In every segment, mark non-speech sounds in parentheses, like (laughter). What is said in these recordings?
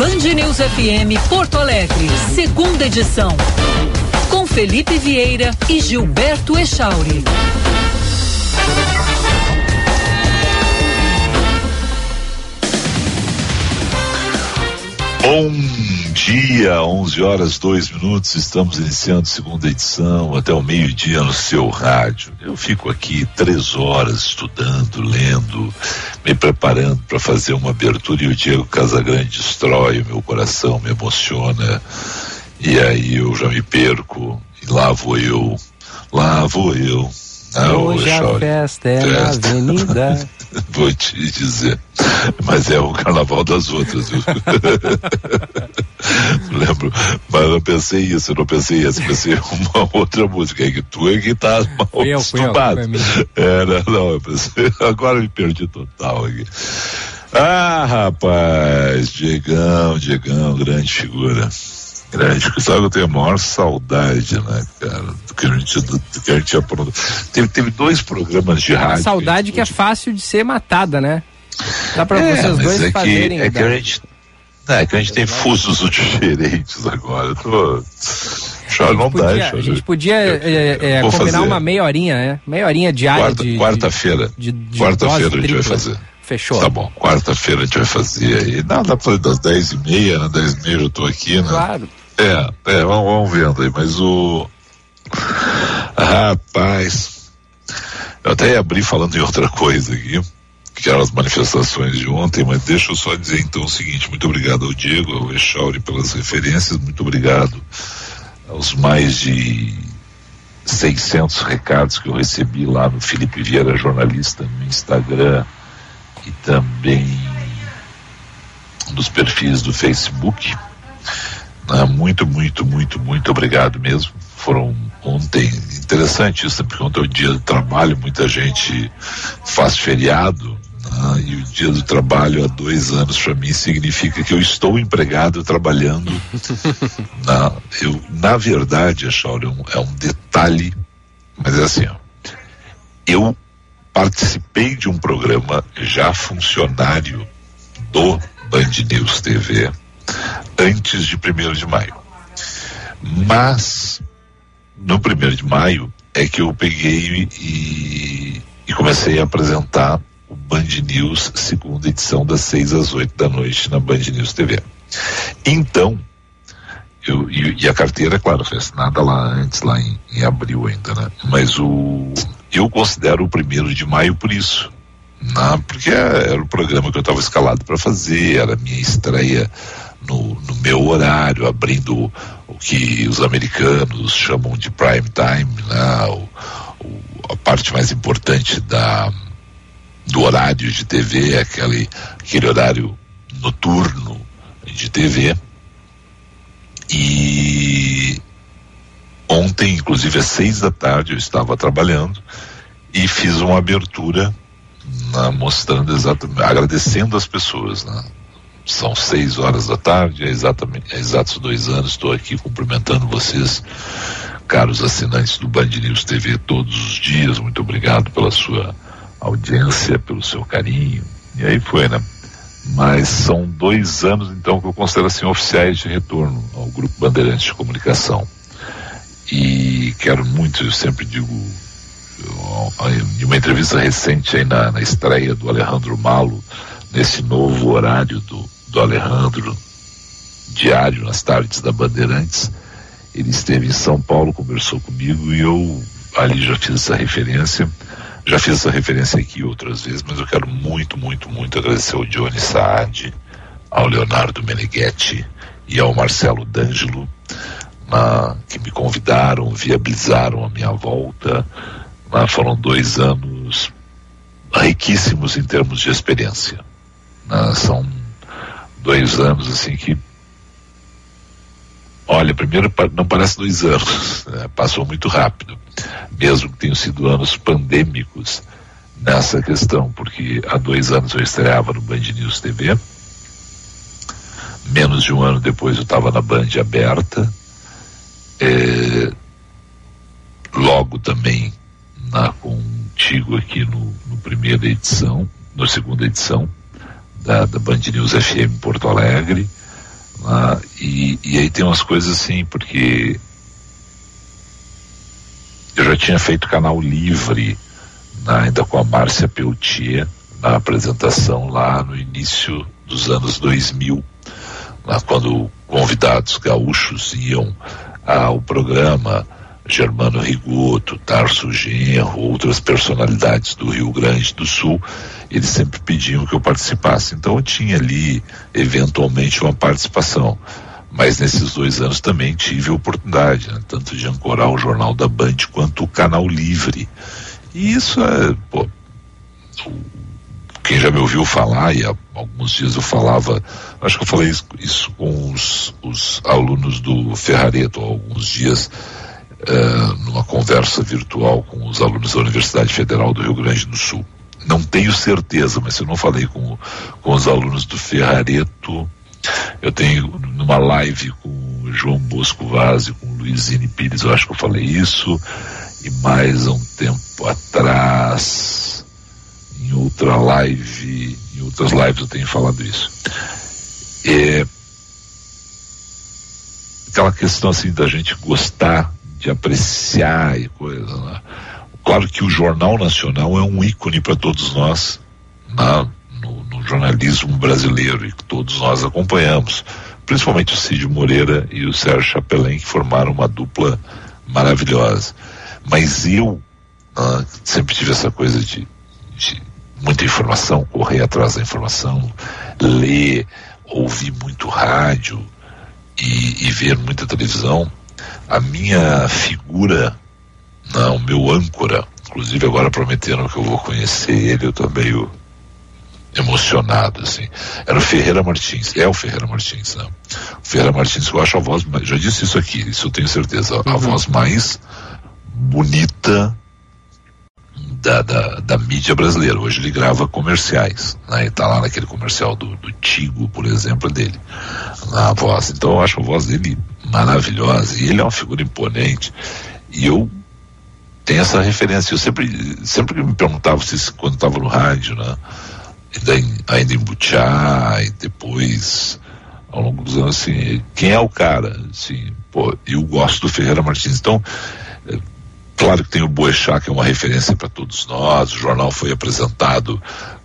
Band News FM Porto Alegre, segunda edição. Com Felipe Vieira e Gilberto Echauri. Bom dia, 11 horas 2 minutos. Estamos iniciando segunda edição até o meio-dia no seu rádio. Eu fico aqui três horas estudando, lendo, me preparando para fazer uma abertura e o Diego Casagrande destrói o meu coração, me emociona. E aí eu já me perco e lá vou eu, lá vou eu. Ah, Hoje a festa é festa. na avenida. (laughs) (laughs) Vou te dizer. Mas é o carnaval das outras, viu? (laughs) Lembro, mas eu não pensei isso, eu não pensei isso, pensei (laughs) uma outra música, é que tu é que tá mal fui acostumado. Eu, eu, é, não, não, eu pensei, agora me perdi total aqui. Ah, rapaz, Diegão, Diegão, grande figura grande. Sabe que eu tenho a maior saudade, né, cara, do que a gente, do, do que a gente aprontou. Teve, teve dois programas de rádio. Saudade que, é fácil de ser matada, né? Dá pra é, vocês dois é fazerem. Que, é que a gente. É que a gente tem fusos (laughs) diferentes agora. Tô. Já não podia, dá, A gente podia é, é, combinar fazer. uma meia horinha, né? Meia horinha diária Quarta, de. Quarta-feira. Quarta-feira a gente vai fazer. Fechou. Tá bom, quarta-feira a gente vai fazer aí. Pra fazer das dez e meia, né? Dez e meia eu tô aqui, né? Claro. É, é, vamos, vamos vendo aí, mas o. (laughs) Rapaz. Eu até ia abrir falando em outra coisa aqui, que eram as manifestações de ontem, mas deixa eu só dizer então o seguinte: muito obrigado ao Diego, ao Echauri pelas referências, muito obrigado aos mais de 600 recados que eu recebi lá no Felipe Vieira Jornalista no Instagram e também nos perfis do Facebook. Ah, muito, muito, muito, muito obrigado mesmo. Foram ontem, interessante isso, porque ontem é o dia do trabalho, muita gente faz feriado, né? e o dia do trabalho há dois anos para mim significa que eu estou empregado trabalhando. (laughs) na, eu, na verdade, é, um, é um detalhe, mas é assim, ó, eu participei de um programa já funcionário do Band News TV antes de 1 de maio. Mas, no 1 de maio, é que eu peguei e, e comecei a apresentar o Band News, segunda edição, das 6 às 8 da noite, na Band News TV. Então, eu, e, e, a carteira, claro, foi assinada lá antes, lá em, em abril ainda, né? Mas o, eu considero o primeiro de maio por isso. Né? porque era o programa que eu estava escalado para fazer, era a minha estreia no, no meu horário, abrindo o que os americanos chamam de prime time, né? o, o, a parte mais importante da, do horário de TV, aquele, aquele horário noturno de TV. E ontem, inclusive às seis da tarde, eu estava trabalhando e fiz uma abertura né, mostrando exatamente, agradecendo as pessoas, né? são seis horas da tarde, é exatamente, é exatos dois anos, estou aqui cumprimentando vocês, caros assinantes do Band News TV todos os dias, muito obrigado pela sua audiência, pelo seu carinho, e aí foi, né? Mas são dois anos, então, que eu considero assim oficiais de retorno ao Grupo Bandeirantes de Comunicação. E quero muito, eu sempre digo, em uma entrevista recente aí na, na estreia do Alejandro Malo, nesse novo horário do, do Alejandro, diário nas tardes da Bandeirantes. Ele esteve em São Paulo, conversou comigo e eu ali já fiz essa referência. Já fiz essa referência aqui outras vezes, mas eu quero muito, muito, muito agradecer ao Johnny Saad, ao Leonardo Meneghetti e ao Marcelo D'Angelo, na, que me convidaram, viabilizaram a minha volta. Na, foram dois anos riquíssimos em termos de experiência. Na, são dois anos assim que olha primeiro não parece dois anos (laughs) né? passou muito rápido mesmo que tenham sido anos pandêmicos nessa questão porque há dois anos eu estreava no Band News TV menos de um ano depois eu estava na Band aberta é, logo também na contigo aqui no, no primeira edição, na segunda edição, da, da Band News FM Porto Alegre. Né? E, e aí tem umas coisas assim, porque eu já tinha feito canal livre, né, ainda com a Márcia Peltier, na apresentação lá no início dos anos 2000, lá quando convidados gaúchos iam ao programa, Germano Rigoto, Tarso Genro, outras personalidades do Rio Grande do Sul, eles sempre pediam que eu participasse. Então eu tinha ali, eventualmente, uma participação. Mas nesses dois anos também tive a oportunidade, né, tanto de ancorar o Jornal da Band quanto o Canal Livre. E isso é, pô, quem já me ouviu falar, e há alguns dias eu falava, acho que eu falei isso, isso com os, os, alunos do Ferrareto, há alguns dias, uh, numa conversa virtual com os alunos da Universidade Federal do Rio Grande do Sul. Não tenho certeza, mas se eu não falei com, com os alunos do Ferrareto, eu tenho numa live com o João Bosco Vaz e com o Luizine Pires, eu acho que eu falei isso, e mais há um tempo atrás, em outra live, em outras lives eu tenho falado isso. É, aquela questão assim da gente gostar de apreciar e coisa, né? Claro que o Jornal Nacional é um ícone para todos nós na, no, no, jornalismo brasileiro e que todos nós acompanhamos, principalmente o Cid Moreira e o Sérgio Chapelin, que formaram uma dupla maravilhosa. Mas eu né, sempre tive essa coisa de, de muita informação, correr atrás da informação, ler, ouvir muito rádio e, e ver muita televisão a minha figura, não, o meu âncora, inclusive agora prometendo que eu vou conhecer ele, eu tô meio emocionado, assim. Era o Ferreira Martins, é o Ferreira Martins, né? O Ferreira Martins, eu acho a voz, já disse isso aqui, isso eu tenho certeza, a uhum. voz mais bonita da, da, da, mídia brasileira. Hoje ele grava comerciais, né? E tá lá naquele comercial do, do Tigo, por exemplo, dele. Na voz. Então eu acho a voz dele maravilhosa. E ele é uma figura imponente. E eu tenho essa referência. Eu sempre, sempre me perguntava se quando estava no rádio, né? Ainda em, ainda em Butiá e depois ao longo dos anos, assim, quem é o cara? Assim, pô, eu gosto do Ferreira Martins. Então, é, claro que tem o Boechat, que é uma referência para todos nós. O jornal foi apresentado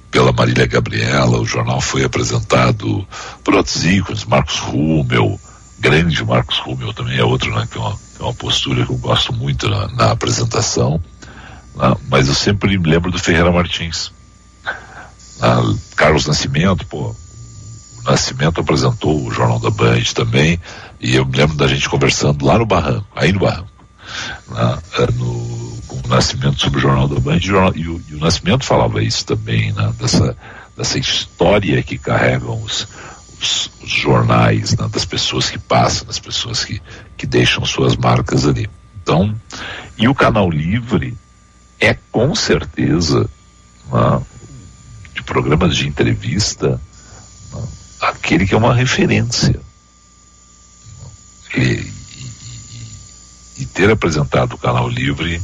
pela Marília Gabriela, o jornal foi apresentado por outros ícones, Marcos Rummel, grande Marcos Rubio também é outro, né, que é uma, é uma postura que eu gosto muito na, na apresentação, né, mas eu sempre me lembro do Ferreira Martins. Né, Carlos Nascimento, pô, o Nascimento apresentou o Jornal da Band também, e eu me lembro da gente conversando lá no barranco, aí no barranco, é, no, com o Nascimento sobre o Jornal da Band, e o, e o, e o Nascimento falava isso também, né, dessa, dessa história que carregam os, os, os jornais, né, das pessoas que passam, das pessoas que, que deixam suas marcas ali. Então, e o canal livre é com certeza né, de programas de entrevista né, aquele que é uma referência. E, e, ter apresentado o canal livre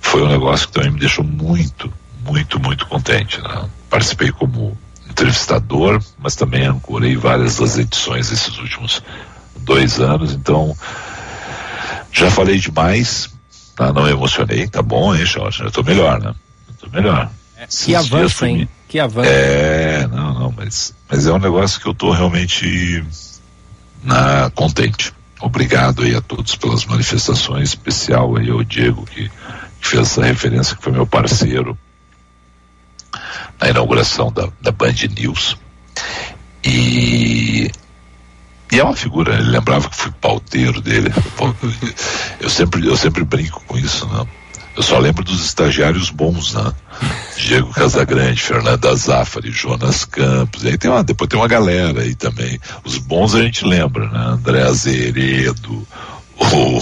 foi um negócio que também me deixou muito, muito, muito contente. Né? Participei como entrevistador, mas também ancorei várias das edições esses últimos dois anos, então já falei demais, tá? não me emocionei, tá bom, hein, Jorge? Eu tô melhor, né? Eu tô melhor. É, que avanço, hein? Que avanço. É, não, não, mas, mas é um negócio que eu tô realmente na, contente. Obrigado aí a todos pelas manifestações, especial aí ao Diego que, que fez essa referência, que foi meu parceiro na inauguração da, da Band News. E, e é uma figura, ele lembrava que fui pauteiro dele. (laughs) Eu sempre, eu sempre brinco com isso, né? Eu só lembro dos estagiários bons, né? Diego Casagrande, Fernando Azafari, Jonas Campos, aí tem uma, depois tem uma galera aí também. Os bons a gente lembra, né? André Azeredo, o,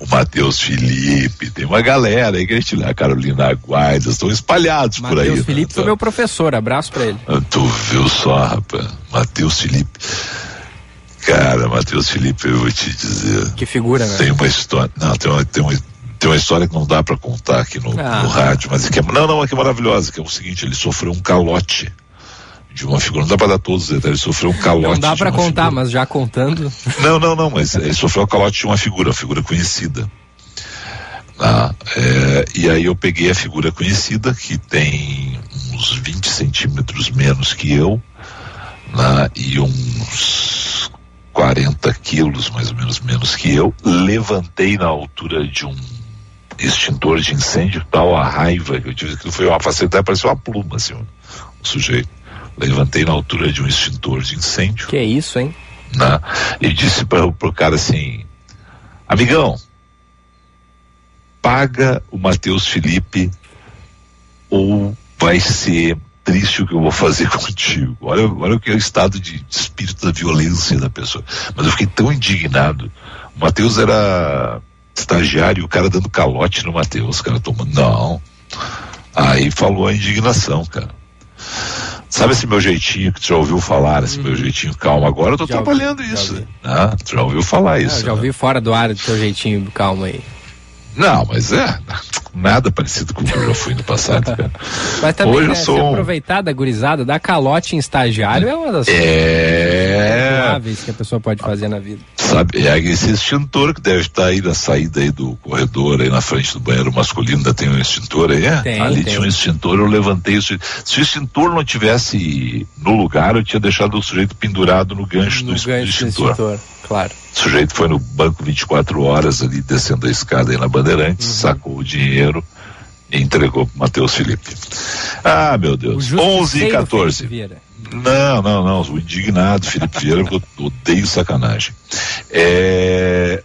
(laughs) o Matheus Felipe, tem uma galera aí que a gente a Carolina Guarda, estão espalhados Mateus por aí. Matheus né? Felipe né? foi meu professor, abraço pra ele. Ah, tu viu só, rapaz, Matheus Felipe. Cara, Matheus Felipe, eu vou te dizer. Que figura, né? Tem uma história, não, tem uma, tem uma, tem uma história que não dá para contar aqui no, ah. no rádio, mas que é, não, não, é que é maravilhosa, que é o seguinte, ele sofreu um calote de uma figura. Não dá para dar todos os detalhes. Ele sofreu um calote. Não dá para contar, figura. mas já contando. Não, não, não, mas ele sofreu um calote de uma figura, uma figura conhecida. Ah, é, e aí eu peguei a figura conhecida, que tem uns 20 centímetros menos que eu, né, e uns 40 quilos mais ou menos menos que eu, levantei na altura de um extintor de incêndio, tal a raiva que eu tive, que foi uma facilidade, parecia uma pluma, assim, um, sujeito. Levantei na altura de um extintor de incêndio. Que é isso, hein? Né, e disse para o cara assim, amigão, paga o Matheus Felipe ou vai ser triste o que eu vou fazer (laughs) contigo. Olha, olha o que é o estado de espírito da violência da pessoa. Mas eu fiquei tão indignado. O Matheus era estagiário e o cara dando calote no Matheus, cara tomando. Não. Aí falou a indignação, cara. Sabe esse meu jeitinho que tu já ouviu falar, esse meu jeitinho calmo? Agora eu tô Já trabalhando ouvi, já isso. ouvi. Ah, tu já ouviu falar Ah, isso. já né? ouvi fora do ar do teu jeitinho calmo aí. Não, mas é nada parecido com o que eu já fui no passado, cara. (laughs) Mas também, Hoje eu né, sou se aproveitar da gurizada, dar calote em estagiário é uma das É. suaves que a pessoa pode fazer na vida. Sabe, é esse extintor que deve estar aí na saída aí do corredor, aí na frente do banheiro masculino, ainda tem um extintor aí, é? Tem, Ali tem. tinha um extintor, eu levantei isso. Se o extintor não tivesse no lugar, eu tinha deixado o sujeito pendurado no gancho, No do, ex- do gancho do extintor. Claro. O sujeito foi no banco 24 horas ali, descendo a escada aí na Bandeirantes, Uhum. sacou o dinheiro e entregou pro Matheus Felipe. Ah, meu Deus. 11 e justiceiro 14. Felipe Vieira. Não, não, não. O indignado Felipe Vieira, porque eu odeio sacanagem. É...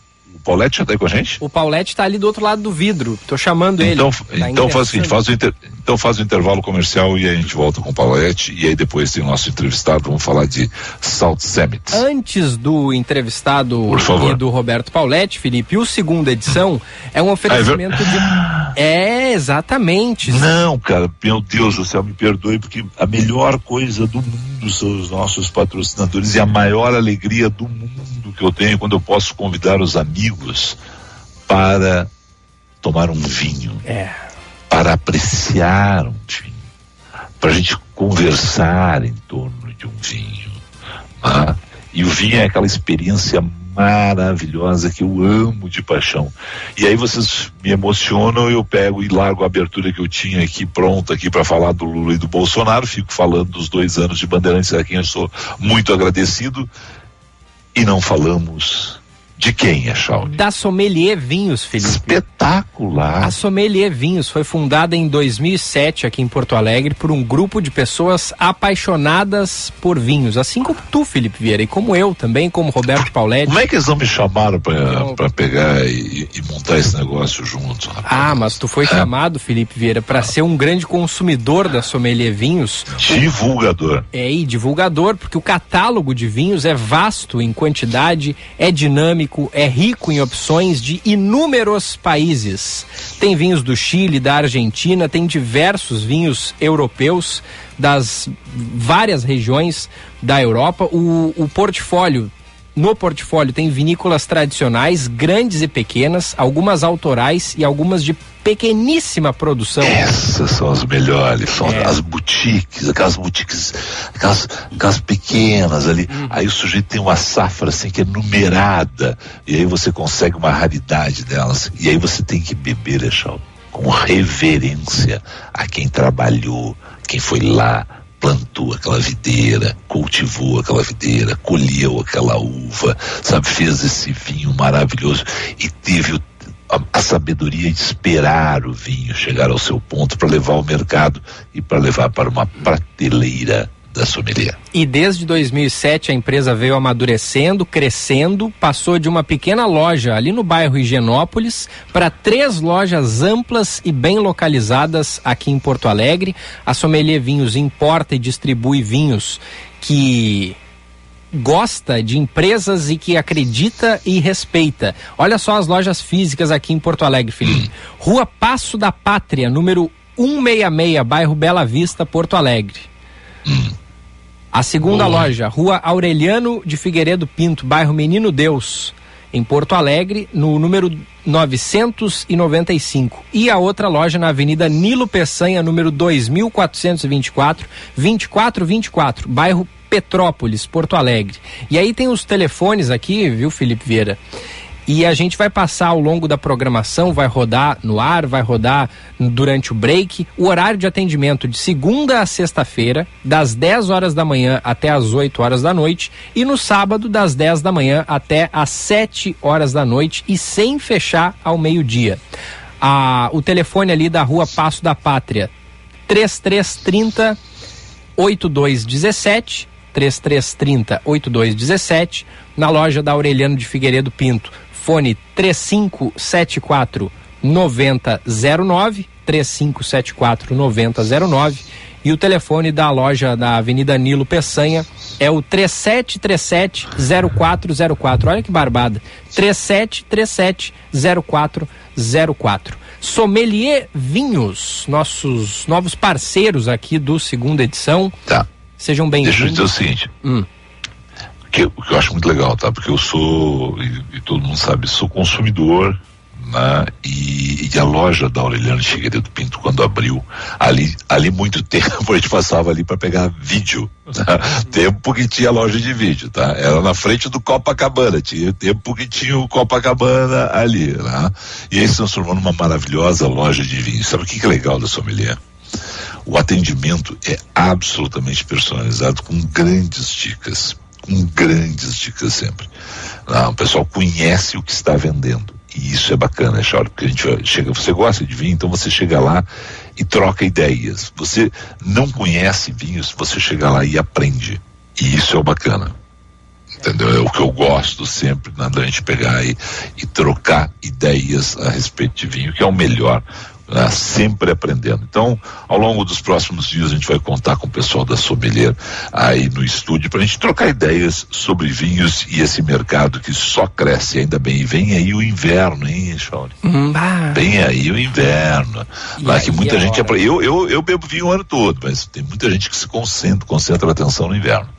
O Paulette já tá aí com a gente? O Paulette tá ali do outro lado do vidro. Tô chamando ele. Então, Tá então faz o seguinte, interessante. faz o, inter- então faz o intervalo comercial e aí a gente volta com o Paulette e aí depois tem o nosso entrevistado, vamos falar de Salt Summit. Antes do entrevistado Por favor. e do Roberto Pauletti, Felipe, o segunda edição (laughs) é um oferecimento de. É, exatamente. Não, cara, meu Deus do céu, me perdoe, porque a melhor coisa do mundo são os nossos patrocinadores e a maior alegria do mundo que eu tenho quando eu posso convidar os amigos para tomar um vinho, É. para apreciar um vinho, para a gente conversar em torno de um vinho. né? E o vinho é aquela experiência maravilhosa que eu amo de paixão. E aí vocês me emocionam, eu pego e largo a abertura que eu tinha aqui pronta aqui para falar do Lula e do Bolsonaro, fico falando dos dois anos de Bandeirantes, a quem eu sou muito agradecido, e não falamos de quem é Shawnee. Da Sommelier Vinhos, Felipe. Espetacular. A Sommelier Vinhos foi fundada em 2007 aqui em Porto Alegre por um grupo de pessoas apaixonadas por vinhos, assim como tu, Felipe Vieira, e como eu também, como Roberto Pauletti. Como é que eles não me chamaram para pegar e, e montar esse negócio juntos? rapaz? Ah, mas tu foi chamado, Felipe Vieira, para ser um grande consumidor da Sommelier Vinhos. Divulgador. É, e divulgador, porque o catálogo de vinhos é vasto em quantidade, é dinâmico, é rico em opções de inúmeros países. Tem vinhos do Chile, da Argentina, tem diversos vinhos europeus das várias regiões da Europa. O, o portfólio. No portfólio tem vinícolas tradicionais, grandes e pequenas, algumas autorais e algumas de pequeníssima produção. Essas são as melhores, são É. as boutiques, aquelas boutiques, aquelas, aquelas pequenas ali. Uhum. Aí o sujeito tem uma safra assim que é numerada, e aí você consegue uma raridade delas. E aí você tem que beber, Echal, com reverência a quem trabalhou, quem foi lá, plantou aquela videira, cultivou aquela videira, colheu aquela uva, sabe, fez esse vinho maravilhoso e teve o a, a sabedoria de esperar o vinho chegar ao seu ponto para levar ao mercado e para levar para uma prateleira da sommelier. E desde 2007 a empresa veio amadurecendo, crescendo, passou de uma pequena loja ali no bairro Higienópolis para três lojas amplas e bem localizadas aqui em Porto Alegre. A Sommelier Vinhos importa e distribui vinhos que gosta de empresas e que acredita e respeita. Olha só as lojas físicas aqui em Porto Alegre, Felipe. Rua Passo da Pátria, número 166, bairro Bela Vista, Porto Alegre. A segunda Boa. loja, Rua Aureliano de Figueiredo Pinto, bairro Menino Deus. Em Porto Alegre, no número 995. E a outra loja na Avenida Nilo Peçanha, número 2424, 2424, bairro Petrópolis, Porto Alegre. E aí tem os telefones aqui, viu, Felipe Vieira? E a gente vai passar ao longo da programação, vai rodar no ar, vai rodar durante o break, o horário de atendimento de segunda a sexta-feira, das 10 horas da manhã até as 8 horas da noite, e no sábado, das 10 da manhã até as 7 horas da noite, e sem fechar ao meio-dia. Ah, o telefone ali da rua Passo da Pátria, 3330 8217 3330 8217 na loja da Aureliano de Figueiredo Pinto fone 3574 9009, 3574 9009 e o telefone da loja da Avenida Nilo Peçanha é o 3737 0404. Olha que barbada. 3737 0404. Sommelier Vinhos, nossos novos parceiros aqui do segunda edição. Tá. Sejam bem-vindos. Deixa eu dizer o seguinte. Hum que, o que eu acho muito legal, tá? Porque eu sou, e, e todo mundo sabe, sou consumidor, né? E, e, a loja da Aureliano Figueiredo Pinto, quando abriu, ali, ali muito (laughs) tempo a gente passava ali para pegar vídeo. Né? Tempo que tinha loja de vídeo, tá? Era na frente do Copacabana, tinha tempo que tinha o Copacabana ali, né? E aí se transformou numa maravilhosa loja de vinho. Sabe o que, que é legal da sommelier? O atendimento é absolutamente personalizado com grandes dicas com grandes dicas sempre. Ah, o pessoal conhece o que está vendendo. E isso é bacana, Charles, porque a gente chega, você gosta de vinho, então você chega lá e troca ideias. Você não conhece vinhos, você chega lá e aprende. E isso é o bacana. Entendeu? É o que eu gosto sempre, na né, gente pegar e, e trocar ideias a respeito de vinho, que é o melhor né, sempre aprendendo. Então, ao longo dos próximos dias, a gente vai contar com o pessoal da Sommelier aí no estúdio para a gente trocar ideias sobre vinhos e esse mercado que só cresce, ainda bem. E vem aí o inverno, hein, Shawnee? Hum, vem aí o inverno. E lá que muita gente. Eu, eu, eu bebo vinho o ano todo, mas tem muita gente que se concentra, concentra a atenção no inverno.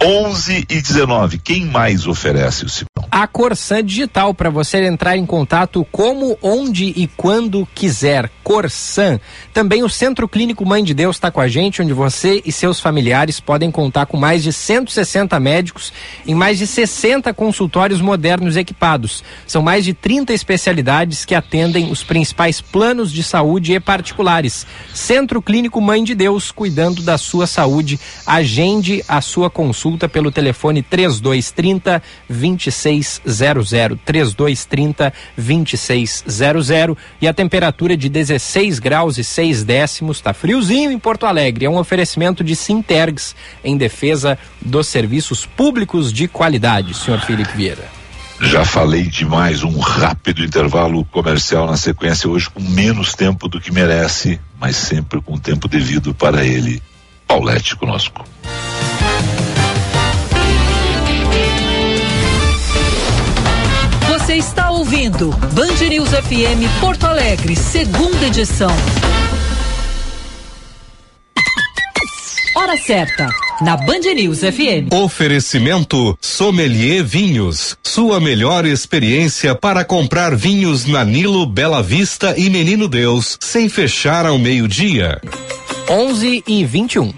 É. 11 e 19, quem mais oferece o Simão? A Corsan Digital, para você entrar em contato como, onde e quando quiser quiser. Corsan. Também o Centro Clínico Mãe de Deus está com a gente, onde você e seus familiares podem contar com mais de 160 médicos em mais de 60 consultórios modernos equipados. São mais de 30 especialidades que atendem os principais planos de saúde e particulares. Centro Clínico Mãe de Deus, cuidando da sua saúde. Agende a sua consulta pelo telefone 3230 2600 3230 2600 e a temperatura de 16 graus e 6 décimos. Tá friozinho em Porto Alegre. É um oferecimento de Sintergs em defesa dos serviços públicos de qualidade, senhor Felipe Vieira. Já falei demais, um rápido intervalo comercial na sequência hoje com menos tempo do que merece, mas sempre com o tempo devido para ele. Paulette conosco. Você está ouvindo Band News FM Porto Alegre, segunda edição. Hora certa, na Band News FM. Oferecimento Sommelier Vinhos. Sua melhor experiência para comprar vinhos na Nilo, Bela Vista e Menino Deus, sem fechar ao meio-dia. 11 e 21.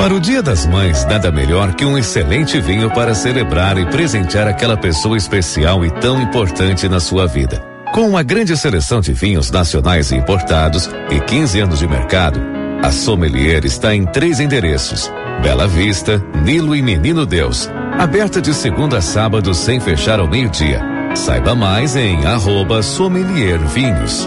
Para o Dia das Mães, nada melhor que um excelente vinho para celebrar e presentear aquela pessoa especial e tão importante na sua vida. Com uma grande seleção de vinhos nacionais e importados e 15 anos de mercado, a Sommelier está em três endereços: Bela Vista, Nilo e Menino Deus. Aberta de segunda a sábado sem fechar ao meio-dia. Saiba mais em arroba Sommelier Vinhos.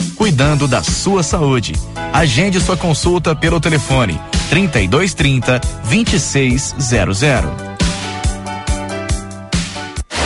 cuidando da sua saúde. Agende sua consulta pelo telefone 3230 2600.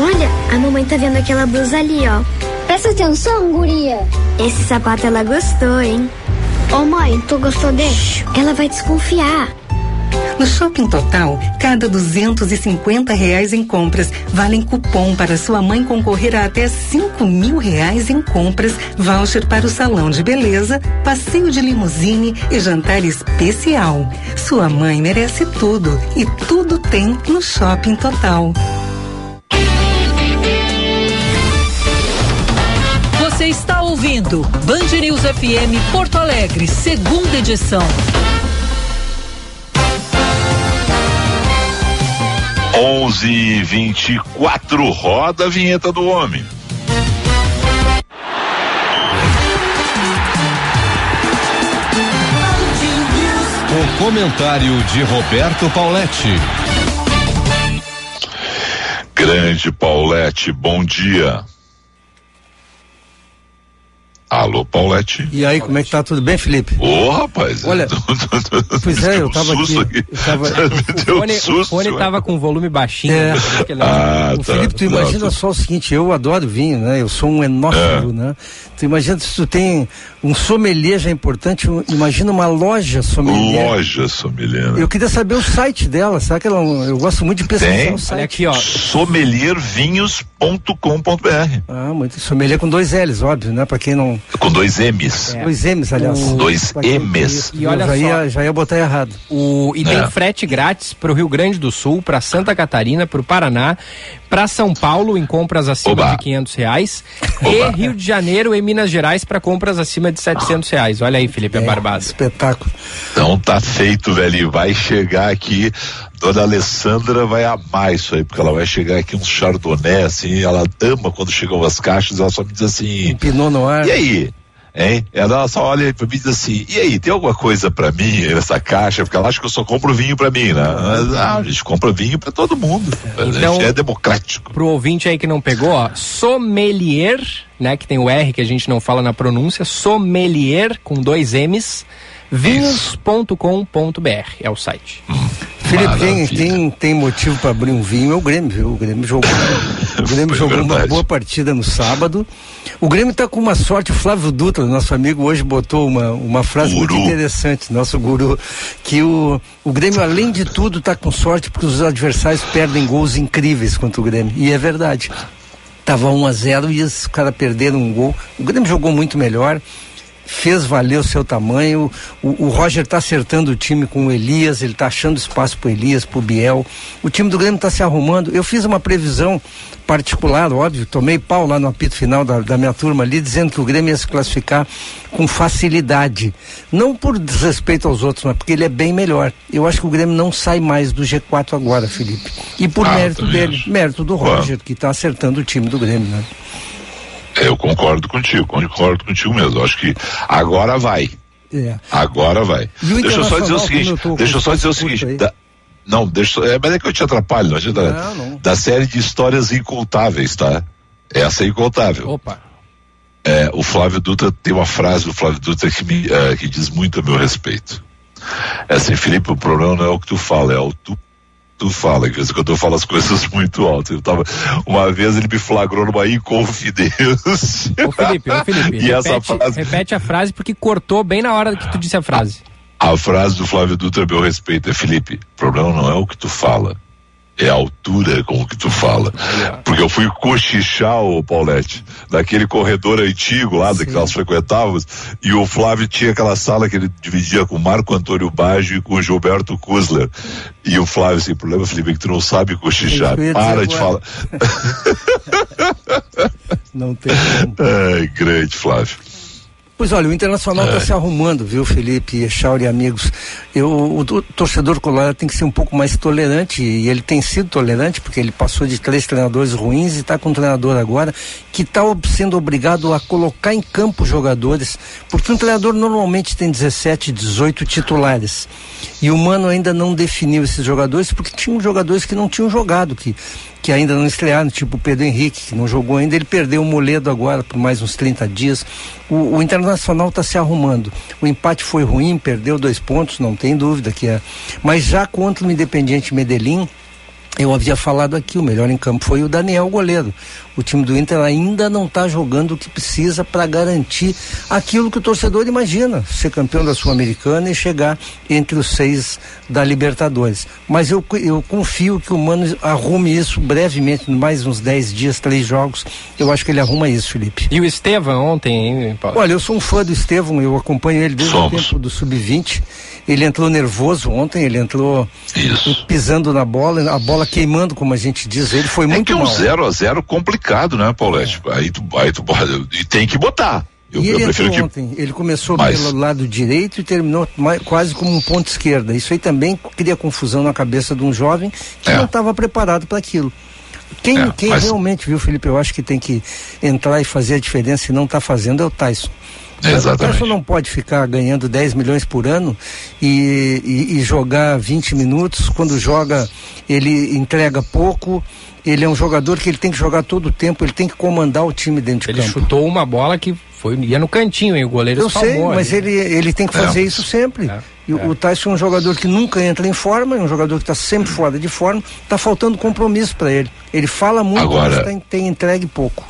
Olha, a mamãe tá vendo aquela blusa ali, ó. Presta atenção, guria. Esse sapato ela gostou, hein? Ô mãe, tu gostou desse? Ela vai desconfiar. No Shopping Total, cada 250 reais em compras valem cupom para sua mãe concorrer a até 5 mil reais em compras, voucher para o salão de beleza, passeio de limusine e jantar especial. Sua mãe merece tudo e tudo tem no Shopping Total. Você está ouvindo Band News FM Porto Alegre, segunda edição. Onze vinte e quatro, roda a vinheta do homem. O comentário de Roberto Pauletti. Grande Paulette, bom dia. Alô, Paulette. E aí, como é que tá? Tudo bem, Felipe? Ô, oh, rapaz. Olha, (laughs) pois é, eu tava aqui. Eu tava, (laughs) o fone, susto, o fone tava com volume baixinho. É. Né? Ah, o tá, Felipe, tu imagina não, só o seguinte, eu adoro vinho, né? Eu sou um enófilo, é. né? Tu imagina se tu tem um sommelier já importante, imagina uma loja sommelier. Loja sommelier. Né? Eu queria saber o site dela, sabe que ela, eu gosto muito de pesquisar tem? o site. aqui, ó. sommeliervinhos.com.br. Ah, muito sommelier com dois L's, óbvio, né? Para quem não com dois M's. É. Dois M's, aliás. Com dois M's. E olha já, só, ia, já ia botar errado. O, e é. tem frete grátis para o Rio Grande do Sul, para Santa Catarina, para o Paraná, para São Paulo em compras acima Oba. de 500 reais (laughs) Oba. e Rio de Janeiro e Minas Gerais para compras acima de 700 reais. Olha aí, Felipe, é, barbado. Espetáculo. Então tá feito, velho. Vai chegar aqui Dona Alessandra vai amar isso aí, porque ela vai chegar aqui um chardonnay, assim, ela ama quando chegam as caixas, ela só me diz assim. Um pinot no ar. E aí? Hein? Ela só olha pra mim e diz assim, e aí, tem alguma coisa pra mim nessa caixa? Porque ela acha que eu só compro vinho pra mim, né? Mas, ah, a gente compra vinho pra todo mundo. Então, a gente é democrático. Pro ouvinte aí que não pegou, ó, sommelier, né? Que tem o R que a gente não fala na pronúncia, sommelier com dois M's, vinhos.com.br é o site. Felipe, quem, quem, tem motivo para abrir um vinho é o Grêmio, viu? O Grêmio jogou, (laughs) o Grêmio jogou uma boa partida no sábado. O Grêmio está com uma sorte, o Flávio Dutra, nosso amigo, hoje botou uma, uma frase guru. muito interessante, nosso guru, que o, o Grêmio, além de tudo, está com sorte porque os adversários perdem gols incríveis contra o Grêmio. E é verdade. Tava 1 a 0 e os caras perderam um gol. O Grêmio jogou muito melhor fez valer o seu tamanho. O, o Roger está acertando o time com o Elias, ele está achando espaço para Elias, para o Biel. O time do Grêmio está se arrumando. Eu fiz uma previsão particular, óbvio, tomei pau lá no apito final da, da, minha turma ali, dizendo que o Grêmio ia se classificar com facilidade. Não por desrespeito aos outros, mas porque ele é bem melhor. Eu acho que o Grêmio não sai mais do G4 agora, Felipe. E por ah, mérito dele, mérito do Roger, que está acertando o time do Grêmio, né? Eu concordo contigo, concordo contigo mesmo. Acho que agora vai. É. Agora vai. Deixa eu só dizer o seguinte, deixa eu só dizer o seguinte, não, deixa, é, mas é que eu te atrapalho, não adianta. Não, não. Da série de histórias incontáveis, tá? Essa é incontável. Opa. É, o Flávio Dutra tem uma frase do Flávio Dutra que, me, é, que diz muito a meu respeito. É assim, Felipe, o problema não é o que tu fala, é o tu tu fala, que quando eu falo as coisas (laughs) muito alto. Eu tava, uma vez ele me flagrou numa inconfidência. Ô Felipe, ô Felipe, (laughs) e repete, essa frase... repete a frase porque cortou bem na hora que tu disse a frase. A, a frase do Flávio Dutra, meu respeito, é Felipe, o problema não é o que tu fala, é a altura com que tu fala. Porque eu fui cochichar o Paulette, daquele corredor antigo lá que nós frequentávamos, e o Flávio tinha aquela sala que ele dividia com Marco Antônio Baggio e com Gilberto Kusler. E o Flávio, assim, problema, Felipe, é que tu não sabe cochichar. Para de falar. (laughs) não tem como. Ai, grande, Flávio. Pois olha, o Internacional está é. se arrumando, viu, Felipe, Echauri e amigos. Eu, o, o, torcedor colorado tem que ser um pouco mais tolerante, e ele tem sido tolerante, porque ele passou de três treinadores ruins e está com um treinador agora que está sendo obrigado a colocar em campo jogadores, porque um treinador normalmente tem 17, 18 titulares. E o Mano ainda não definiu esses jogadores, porque tinham jogadores que não tinham jogado, que que ainda não estrearam, tipo o Pedro Henrique, que não jogou ainda, ele perdeu o Moledo agora por mais uns 30 dias. O, o Internacional está se arrumando. O empate foi ruim, perdeu dois pontos, não tem dúvida que é. Mas já contra o Independiente Medellín, eu havia falado aqui, o melhor em campo foi o Daniel goleiro. O time do Inter ainda não está jogando o que precisa para garantir aquilo que o torcedor imagina, ser campeão da Sul-Americana e chegar entre os seis da Libertadores. Mas eu, eu confio que o Mano arrume isso brevemente, mais uns dez dias, três jogos. Eu acho que ele arruma isso, Felipe. E o Estevam ontem, hein, Paulo? Olha, eu sou um fã do Estevam, eu acompanho ele desde Somos. o tempo do Sub-20. Ele entrou nervoso ontem, ele entrou isso. pisando na bola, a bola queimando, como a gente diz. Ele foi é muito que é um 0 a 0 complicado, né, Paulete? É. Aí tu, aí tu e tem que botar. Eu, e ele entrou que... ontem, ele começou Mas... pelo lado direito e terminou mais, quase como um ponto esquerda. Isso aí também cria confusão na cabeça de um jovem que é. não estava preparado para aquilo. Quem, é, quem mas... realmente, viu, Felipe, eu acho que tem que entrar e fazer a diferença e não está fazendo é o Tyson. Exatamente. O Tyson não pode ficar ganhando 10 milhões por ano e, e, e jogar 20 minutos. Quando joga, ele entrega pouco ele é um jogador que ele tem que jogar todo o tempo, ele tem que comandar o time dentro de ele campo. Ele chutou uma bola que foi ia no cantinho, hein? O goleiro Eu sei, mas ele, ele tem que fazer é. isso sempre. É. E é. o Tyson é um jogador que nunca entra em forma, é um jogador que está sempre fora de forma, está faltando compromisso para ele. Ele fala muito, Agora, mas tem, tem entregue pouco.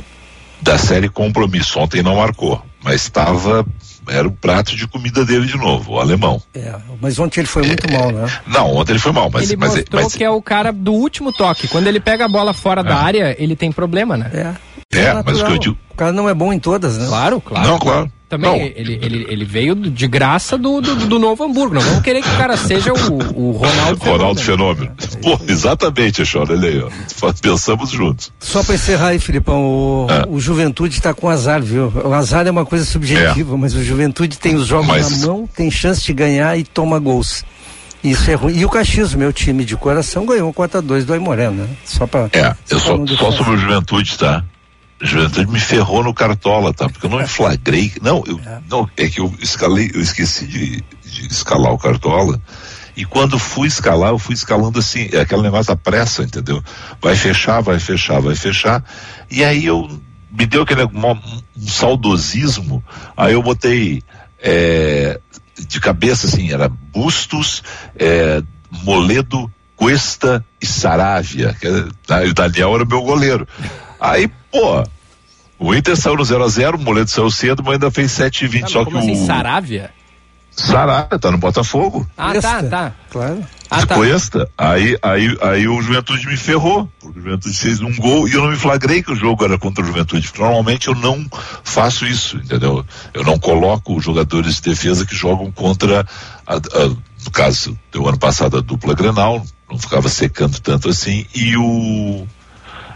Da série compromisso, ontem não marcou, mas estava era o prato de comida dele de novo, o alemão. É, mas ontem ele foi muito é, mal, né? Não, ontem ele foi mal, mas... Ele mas, mostrou mas, que é o cara do último toque. Quando ele pega a bola fora é. da área, ele tem problema, né? É. É, é mas o que eu digo... O cara não é bom em todas, né? Claro, claro. Não, claro. Também, não. Ele, ele, ele veio de graça do, do, do, Novo Hamburgo. Não vamos querer que o cara seja o, o Ronaldo Fenômeno. Ronaldo Fenômeno. Pô, exatamente, Chora, olha aí, ó. Pensamos juntos. Só para encerrar aí, Filipão, o, é. o Juventude está com azar, viu? O azar é uma coisa subjetiva, é. mas o Juventude tem os jogos mas... na mão, tem chance de ganhar e toma gols. Isso é ruim. E o Caxias, meu time de coração, ganhou 4x2 do Aimoré, né? Só para. É, eu só, só sobre o Juventude, tá? Juventude me ferrou no cartola, tá? Porque eu não (laughs) flagrei. Não, eu, é. não, é que eu escalei, eu esqueci de, de escalar o cartola. E quando fui escalar, eu fui escalando assim, é aquele negócio da pressa, entendeu? Vai fechar, vai fechar, vai fechar. E aí eu me deu aquele um, um saudosismo. Aí eu botei é, de cabeça assim, era Bustos, é, Moledo, Cuesta e Saravia. Que, tá? e o Daniel era o meu goleiro. Aí, pô, o Inter saiu no 0x0, o Moledo saiu cedo, mas ainda fez 7 20 ah, só que assim, o. Saravia? Saravia, tá no Botafogo. Ah, tá, tá. Claro. Ah, tá. Cuesta. Aí, aí, aí o Juventude me ferrou, porque o Juventude fez um gol e eu não me flagrei que o jogo era contra o Juventude. Porque normalmente eu não faço isso, entendeu? Eu não coloco jogadores de defesa que jogam contra, a, a, no caso, do ano passado, a dupla Grenal, não ficava secando tanto assim, e o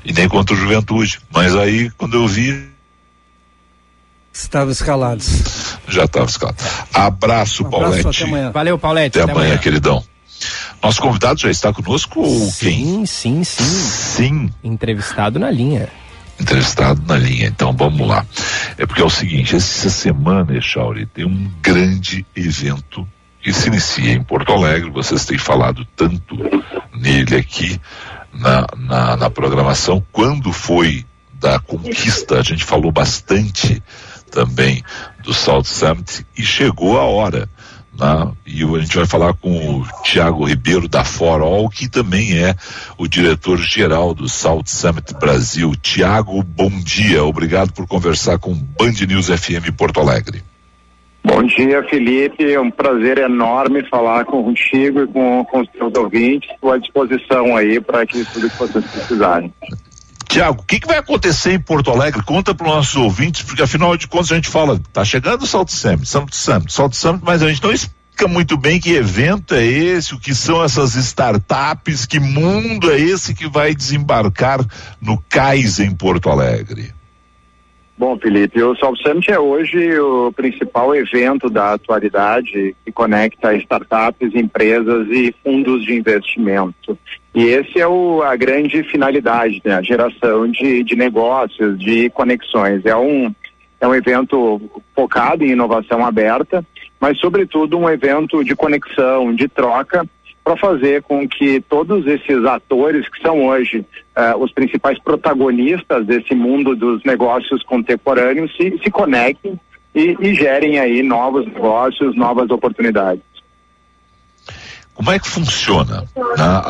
e nem contra o Juventude. Mas aí, quando eu vi. Estavam escalados. Já estavam escalados. Abraço, um abraço Paulette. Até amanhã. Valeu, Paulette. Até, até amanhã, amanhã, queridão. Nosso convidado já está conosco ou sim, quem? Sim, sim, sim. Entrevistado na linha. Entrevistado na linha, então vamos lá. É porque é o seguinte, essa semana, Echauri, tem um grande evento que se inicia em Porto Alegre, vocês têm falado tanto nele aqui, na, na, na programação. Quando foi da conquista, a gente falou bastante também do South Summit e chegou a hora Né? E a gente vai falar com o Tiago Ribeiro da Forol, que também é o diretor-geral do South Summit Brasil. Tiago, bom dia. Obrigado por conversar com Band News FM Porto Alegre. Bom dia, Felipe. É um prazer enorme falar contigo e com, com os seus ouvintes. Estou à disposição aí para que tudo que vocês precisarem. Tiago, o que, que, vai acontecer em Porto Alegre? Conta para os nossos ouvintes, porque afinal de contas a gente fala, tá chegando o Salto Summit, Salto Summit, Salto Summit, mas a gente não explica muito bem que evento é esse, o que são essas startups, que mundo é esse que vai desembarcar no cais em Porto Alegre. Bom, Felipe, o Solve Summit é hoje o principal evento da atualidade que conecta startups, empresas e fundos de investimento. E esse é o, a grande finalidade, né? a geração de, de negócios, de conexões. É um, é um evento focado em inovação aberta, mas, sobretudo, um evento de conexão, de troca para fazer com que todos esses atores que são hoje uh, os principais protagonistas desse mundo dos negócios contemporâneos se, se conectem e, e gerem aí novos negócios, novas oportunidades. Como é que funciona? Né?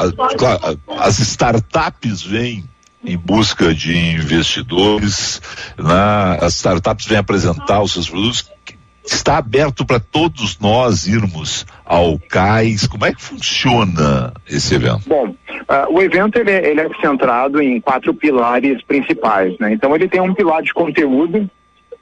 As startups vêm em busca de investidores, né? as startups vêm apresentar os seus produtos está aberto para todos nós irmos ao CAIS? Como é que funciona esse evento? Bom, uh, o evento ele, é, ele, é centrado em quatro pilares principais, né? Então ele tem um pilar de conteúdo,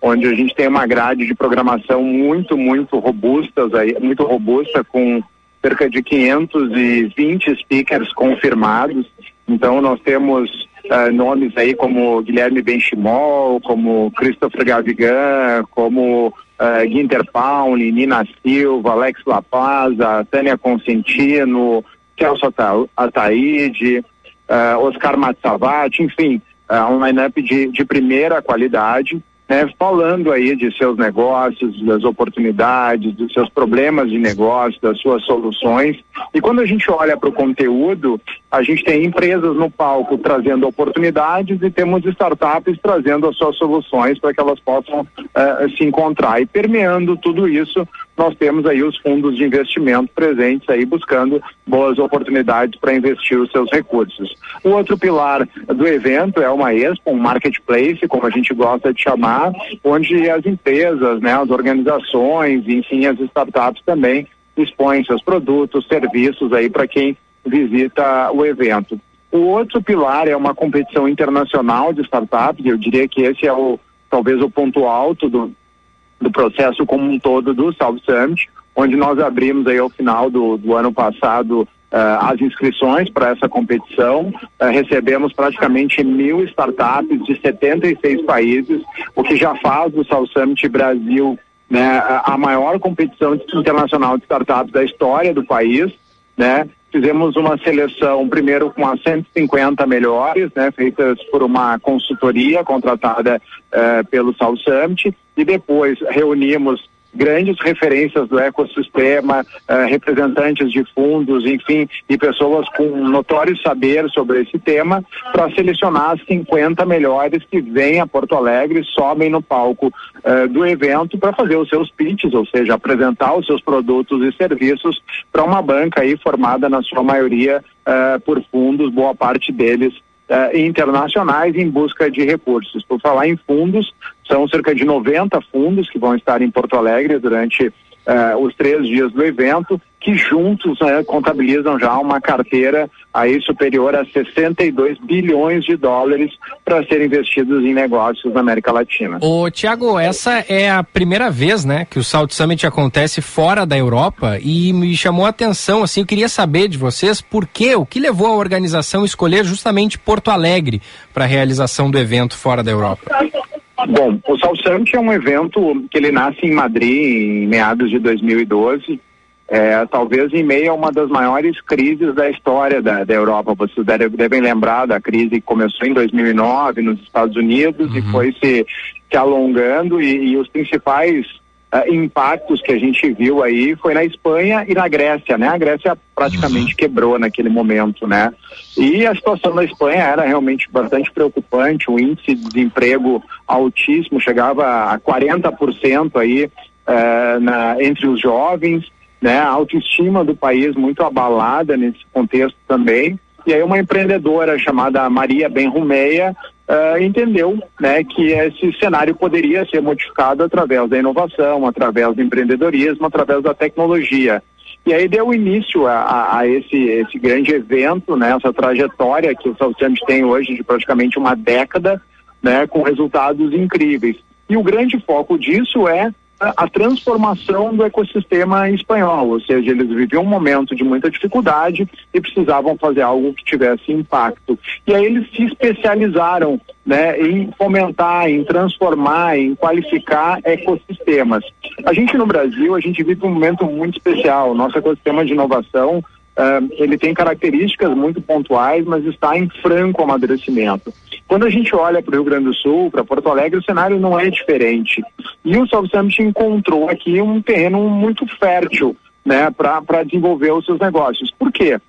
onde a gente tem uma grade de programação muito, muito robustas aí, muito robusta com cerca de 520 speakers confirmados. Então nós temos uh, nomes aí como Guilherme Benchimol, como Christopher Gavigan, como uh, Guinter Pauli, Nina Silva, Alex Lapaza, Tânia Consentino, Celso Ataíde, uh, Oscar Matsavati, enfim, uh, um line-up de, de primeira qualidade né, falando aí de seus negócios, das oportunidades, dos seus problemas de negócio, das suas soluções. E quando a gente olha para o conteúdo, a gente tem empresas no palco trazendo oportunidades e temos startups trazendo as suas soluções para que elas possam eh, se encontrar. E permeando tudo isso, nós temos aí os fundos de investimento presentes aí buscando boas oportunidades para investir os seus recursos. O outro pilar do evento é uma expo, um marketplace, como a gente gosta de chamar, onde as empresas, né, as organizações, enfim, as startups também expõem seus produtos, serviços aí para quem visita o evento. O outro pilar é uma competição internacional de startups, eu diria que esse é o talvez o ponto alto do, do processo como um todo do South Summit, onde nós abrimos aí ao final do, do ano passado Uh, as inscrições para essa competição. Uh, recebemos praticamente mil startups de 76 países, o que já faz do South Summit Brasil né, a maior competição internacional de startups da história do país. Né? Fizemos uma seleção primeiro com as 150 melhores, né, feitas por uma consultoria contratada uh, pelo South Summit, e depois reunimos grandes referências do ecossistema, uh, representantes de fundos, enfim, e pessoas com notório saber sobre esse tema, para selecionar as 50 melhores que vêm a Porto Alegre, sobem no palco uh, do evento para fazer os seus pitches, ou seja, apresentar os seus produtos e serviços para uma banca aí formada na sua maioria uh, por fundos, boa parte deles uh, internacionais em busca de recursos. Por falar em fundos, são cerca de 90 fundos que vão estar em Porto Alegre durante uh, os três dias do evento, que juntos uh, contabilizam já uma carteira aí superior a 62 bilhões de dólares para serem investidos em negócios na América Latina. Ô Tiago, essa é a primeira vez, né, que o South Summit acontece fora da Europa e me chamou a atenção, assim, eu queria saber de vocês por quê, o que levou a organização a escolher justamente Porto Alegre para a realização do evento fora da Europa? Bom, o Summit é um evento que ele nasce em Madrid em meados de 2012, é, talvez em meio a uma das maiores crises da história da, da Europa. Vocês devem, devem lembrar da crise que começou em 2009 nos Estados Unidos uhum. e foi se, se alongando e, e os principais uh, impactos que a gente viu aí foi na Espanha e na Grécia, né? A Grécia praticamente uhum. quebrou naquele momento, né? E a situação da Espanha era realmente bastante preocupante, o índice de desemprego altíssimo, chegava a 40% aí uh, na, entre os jovens, né? A autoestima do país muito abalada nesse contexto também. E aí uma empreendedora chamada Maria Benrumeia uh, entendeu né, que esse cenário poderia ser modificado através da inovação, através do empreendedorismo, através da tecnologia. E aí deu início a, a, a, esse, esse grande evento, né, essa trajetória que o South tem hoje de praticamente uma década, né, com resultados incríveis. E o grande foco disso é a transformação do ecossistema espanhol, ou seja, eles viviam um momento de muita dificuldade e precisavam fazer algo que tivesse impacto. E aí eles se especializaram né, em fomentar, em transformar, em qualificar ecossistemas. A gente no Brasil, a gente vive um momento muito especial. Nosso ecossistema de inovação Uh, ele tem características muito pontuais, mas está em franco amadurecimento. Quando a gente olha para o Rio Grande do Sul, para Porto Alegre, o cenário não é diferente. E o South Summit encontrou aqui um terreno muito fértil né, para desenvolver os seus negócios. Por quê?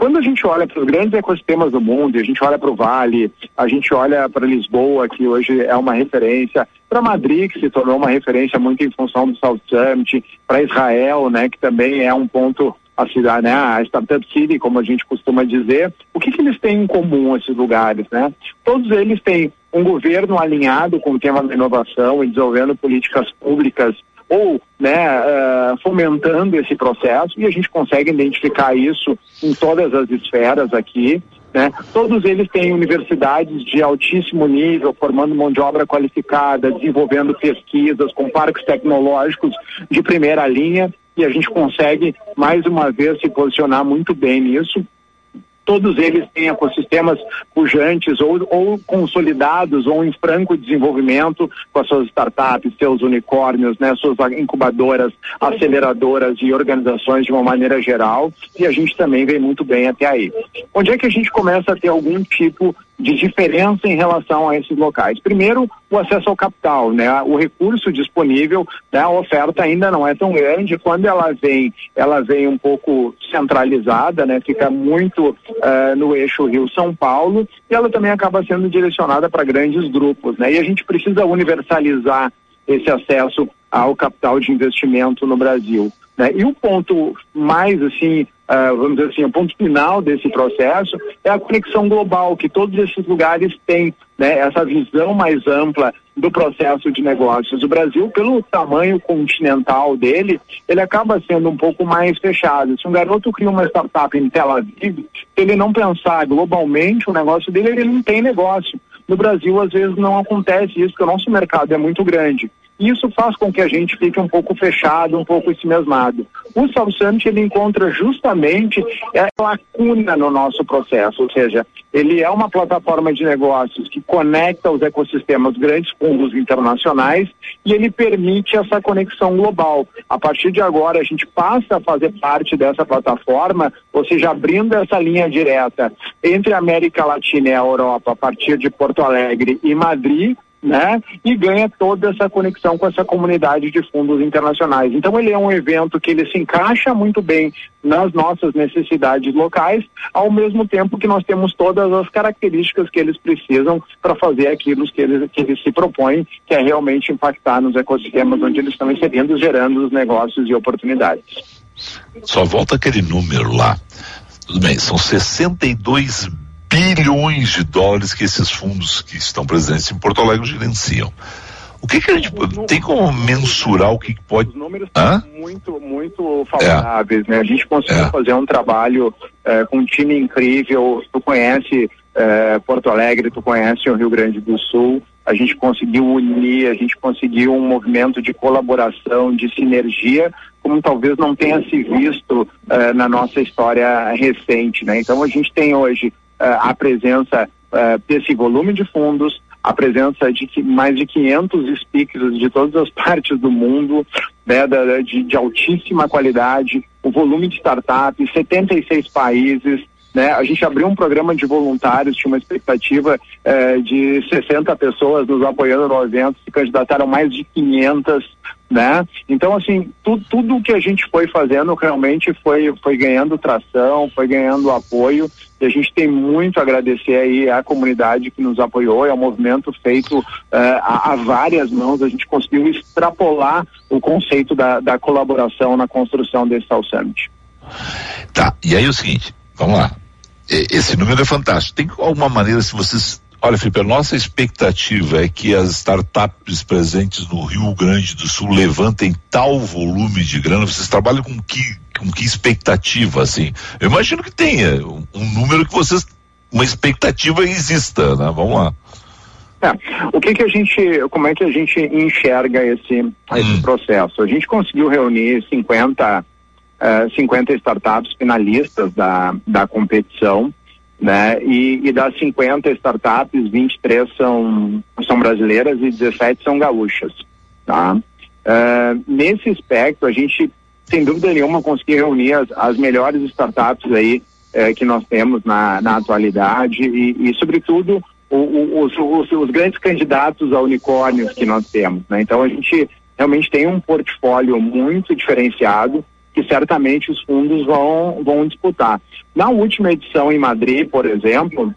Quando a gente olha para os grandes ecossistemas do mundo, a gente olha para o Vale, a gente olha para Lisboa, que hoje é uma referência, para Madrid, que se tornou uma referência muito em função do South Summit, para Israel, né, que também é um ponto a cidade, né, a Startup City, como a gente costuma dizer, o que, que eles têm em comum esses lugares, né? Todos eles têm um governo alinhado com o tema da inovação e desenvolvendo políticas públicas ou né, uh, fomentando esse processo e a gente consegue identificar isso em todas as esferas aqui. Né? Todos eles têm universidades de altíssimo nível, formando mão de obra qualificada, desenvolvendo pesquisas com parques tecnológicos de primeira linha e a gente consegue, mais uma vez, se posicionar muito bem nisso todos eles têm ecossistemas pujantes ou, ou, consolidados ou em franco desenvolvimento com as suas startups, seus unicórnios, né, suas incubadoras, aceleradoras e organizações de uma maneira geral e a gente também vem muito bem até aí. Onde é que a gente começa a ter algum tipo de diferença em relação a esses locais. Primeiro, o acesso ao capital, né? O recurso disponível, né? A oferta ainda não é tão grande. Quando ela vem, ela vem um pouco centralizada, né? Fica muito uh, no eixo Rio-São Paulo e ela também acaba sendo direcionada para grandes grupos, né? E a gente precisa universalizar esse acesso ao capital de investimento no Brasil. Né? E o ponto mais assim uh, vamos dizer assim, o ponto final desse processo é a conexão global, que todos esses lugares têm, né, essa visão mais ampla do processo de negócios. O Brasil, pelo tamanho continental dele, ele acaba sendo um pouco mais fechado. Se um garoto cria uma startup em Tel Aviv, se ele não pensar globalmente o negócio dele, ele não tem negócio. No Brasil, às vezes, não acontece isso, porque o nosso mercado é muito grande. Isso faz com que a gente fique um pouco fechado, um pouco ensimesmado. O Summit ele encontra justamente a lacuna no nosso processo, ou seja, ele é uma plataforma de negócios que conecta os ecossistemas grandes fundos internacionais e ele permite essa conexão global. A partir de agora, a gente passa a fazer parte dessa plataforma, ou seja, abrindo essa linha direta entre a América Latina e a Europa, a partir de Porto Alegre e Madrid, né? E ganha toda essa conexão com essa comunidade de fundos internacionais. Então ele é um evento que ele se encaixa muito bem nas nossas necessidades locais, ao mesmo tempo que nós temos todas as características que eles precisam para fazer aquilo que eles, que eles se propõem, que é realmente impactar nos ecossistemas onde eles estão inserindo, gerando os negócios e oportunidades. Só volta aquele número lá. Tudo bem, são 62 bilhões de dólares que esses fundos que estão presentes em Porto Alegre gerenciam. O que, que a gente tem como mensurar o que pode. Os números Hã? são muito, muito favoráveis, é. né? A gente conseguiu é. fazer um trabalho é, com um time incrível. Tu conhece é, Porto Alegre, tu conhece o Rio Grande do Sul. A gente conseguiu unir, a gente conseguiu um movimento de colaboração, de sinergia, como talvez não tenha se visto é, na nossa história recente, né? Então a gente tem hoje a presença uh, desse volume de fundos, a presença de mais de 500 speakers de todas as (laughs) partes do mundo, né, de, de altíssima qualidade, o volume de startups, 76 países, né? A gente abriu um programa de voluntários, tinha uma expectativa eh, de 60 pessoas nos apoiando no evento, se candidataram mais de 500, né? Então, assim, tu, tudo que a gente foi fazendo realmente foi, foi ganhando tração, foi ganhando apoio, e a gente tem muito a agradecer aí à comunidade que nos apoiou, é um movimento feito eh, a, a, várias mãos, a gente conseguiu extrapolar o conceito da, da colaboração na construção desse Tal Summit. Tá, e aí é o seguinte, vamos lá, esse número é fantástico. Tem alguma maneira, se vocês. Olha, Felipe, a nossa expectativa é que as startups presentes no Rio Grande do Sul levantem tal volume de grana. Vocês trabalham com que, com que expectativa, assim? Eu imagino que tenha um, um número que vocês. Uma expectativa exista, né? Vamos lá. É, o que que a gente, como é que a gente enxerga esse, hum. esse processo? A gente conseguiu reunir 50 uh, 50 startups finalistas da, da competição, né? E, e, das 50 startups, 23 são, são brasileiras e 17 são gaúchas, tá? Uh, nesse aspecto, a gente, sem dúvida nenhuma, conseguiu reunir as, as melhores startups aí uh, que nós temos na, na atualidade e, e sobretudo, o, o, os, os, os, grandes candidatos a unicórnios que nós temos, né? Então, a gente realmente tem um portfólio muito diferenciado que certamente os fundos vão, vão disputar. Na última edição em Madrid, por exemplo,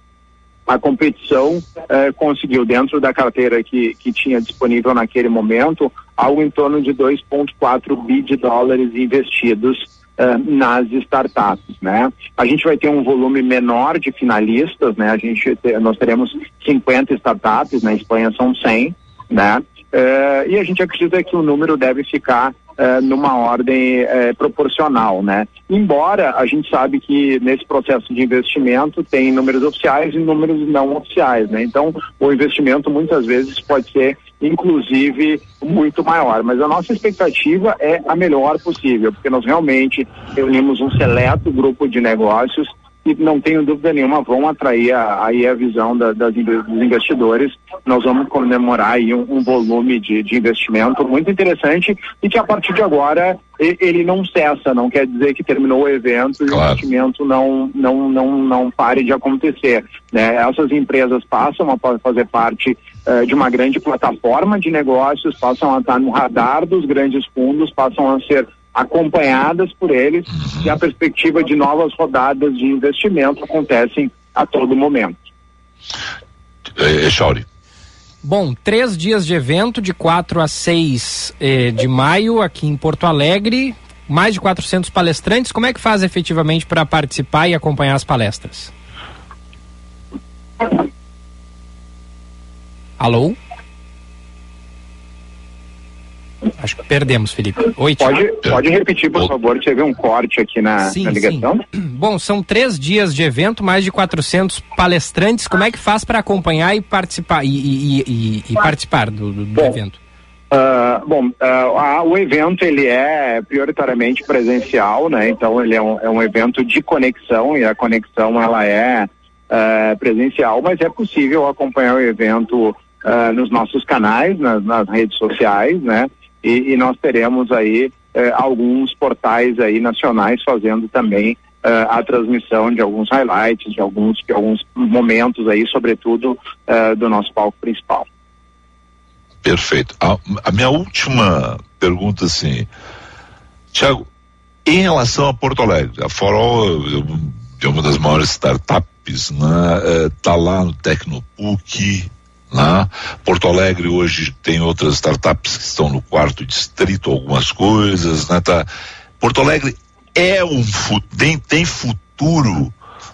a competição eh, conseguiu, dentro da carteira que, que tinha disponível naquele momento, algo em torno de 2,4 bi de dólares investidos eh, nas startups, né? A gente vai ter um volume menor de finalistas, né? A gente, nós teremos 50 startups, na Espanha são 100, né? Eh, e a gente acredita que o número deve ficar é, numa ordem é, proporcional, né? Embora a gente sabe que nesse processo de investimento tem números oficiais e números não oficiais, né? Então o investimento muitas vezes pode ser inclusive muito maior, mas a nossa expectativa é a melhor possível, porque nós realmente reunimos um seleto grupo de negócios e não tenho dúvida nenhuma vão atrair a, aí a visão da, das, dos investidores. Nós vamos comemorar aí um, um volume de, de, investimento muito interessante e que a partir de agora ele não cessa, não quer dizer que terminou o evento claro. e o investimento não, não, não, não pare de acontecer. Né? Essas empresas passam a fazer parte uh, de uma grande plataforma de negócios, passam a estar no radar dos grandes fundos, passam a ser acompanhadas por eles e a perspectiva de novas rodadas de investimento acontecem a todo momento. É, é Chauri. Bom, três dias de evento, de 4 a 6 eh, de maio, aqui em Porto Alegre. Mais de 400 palestrantes. Como é que faz efetivamente para participar e acompanhar as palestras? Alô? Acho que perdemos, Felipe. Oi, pode, pode repetir, por favor, teve um corte aqui na, sim, na ligação. Sim. (clears throat) Bom, são três dias de evento, mais de 400 palestrantes. Como é que faz para acompanhar e participar, e, e, e, e participar do, do, do evento? Uh, bom, uh, o evento ele é prioritariamente presencial, né? Então ele é um, é um evento de conexão e a conexão ela é uh, presencial, mas é possível acompanhar o evento nos nossos canais, nas, nas redes sociais, né? E, e nós teremos aí eh, alguns portais aí nacionais fazendo também eh, a transmissão de alguns highlights, de alguns, de alguns momentos aí, sobretudo eh, do nosso palco principal. Perfeito. A, a minha última pergunta, assim, Tiago, em relação a Porto Alegre, a Forol é uma das maiores startups, né? Está lá no Tecnopuc, né? Porto Alegre hoje tem outras startups que estão no quarto distrito, algumas coisas. Né? Tá. Porto Alegre é um tem, tem futuro.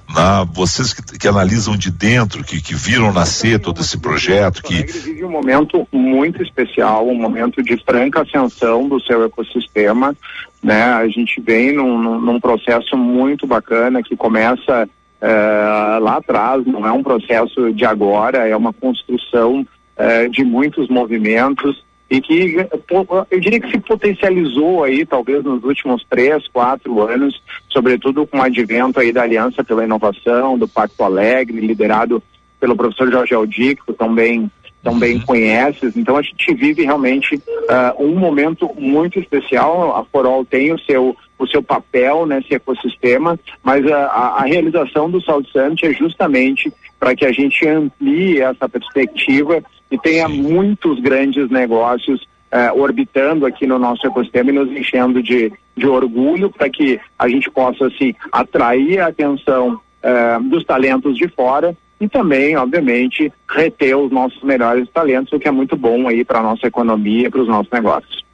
Né? Vocês que, que, analisam de dentro, que, que viram nascer todo esse projeto. Que... Vive um momento muito especial, um momento de franca ascensão do seu ecossistema. Né? A gente vem num, num processo muito bacana que começa é, lá atrás, não é um processo de agora, é uma construção é, de muitos movimentos e que eu diria que se potencializou aí talvez nos últimos três, quatro anos, sobretudo com o advento aí da Aliança pela Inovação, do Pacto Alegre, liderado pelo professor Jorge Aldi, que também também uhum. conheces. Então a gente vive realmente uh, um momento muito especial. A Forol tem o seu o seu papel nesse ecossistema, mas a, a, a realização do South Summit é justamente para que a gente amplie essa perspectiva e tenha muitos grandes negócios eh, orbitando aqui no nosso ecossistema e nos enchendo de, de orgulho para que a gente possa assim atrair a atenção eh, dos talentos de fora e também, obviamente, reter os nossos melhores talentos, o que é muito bom aí para a nossa economia e para os nossos negócios.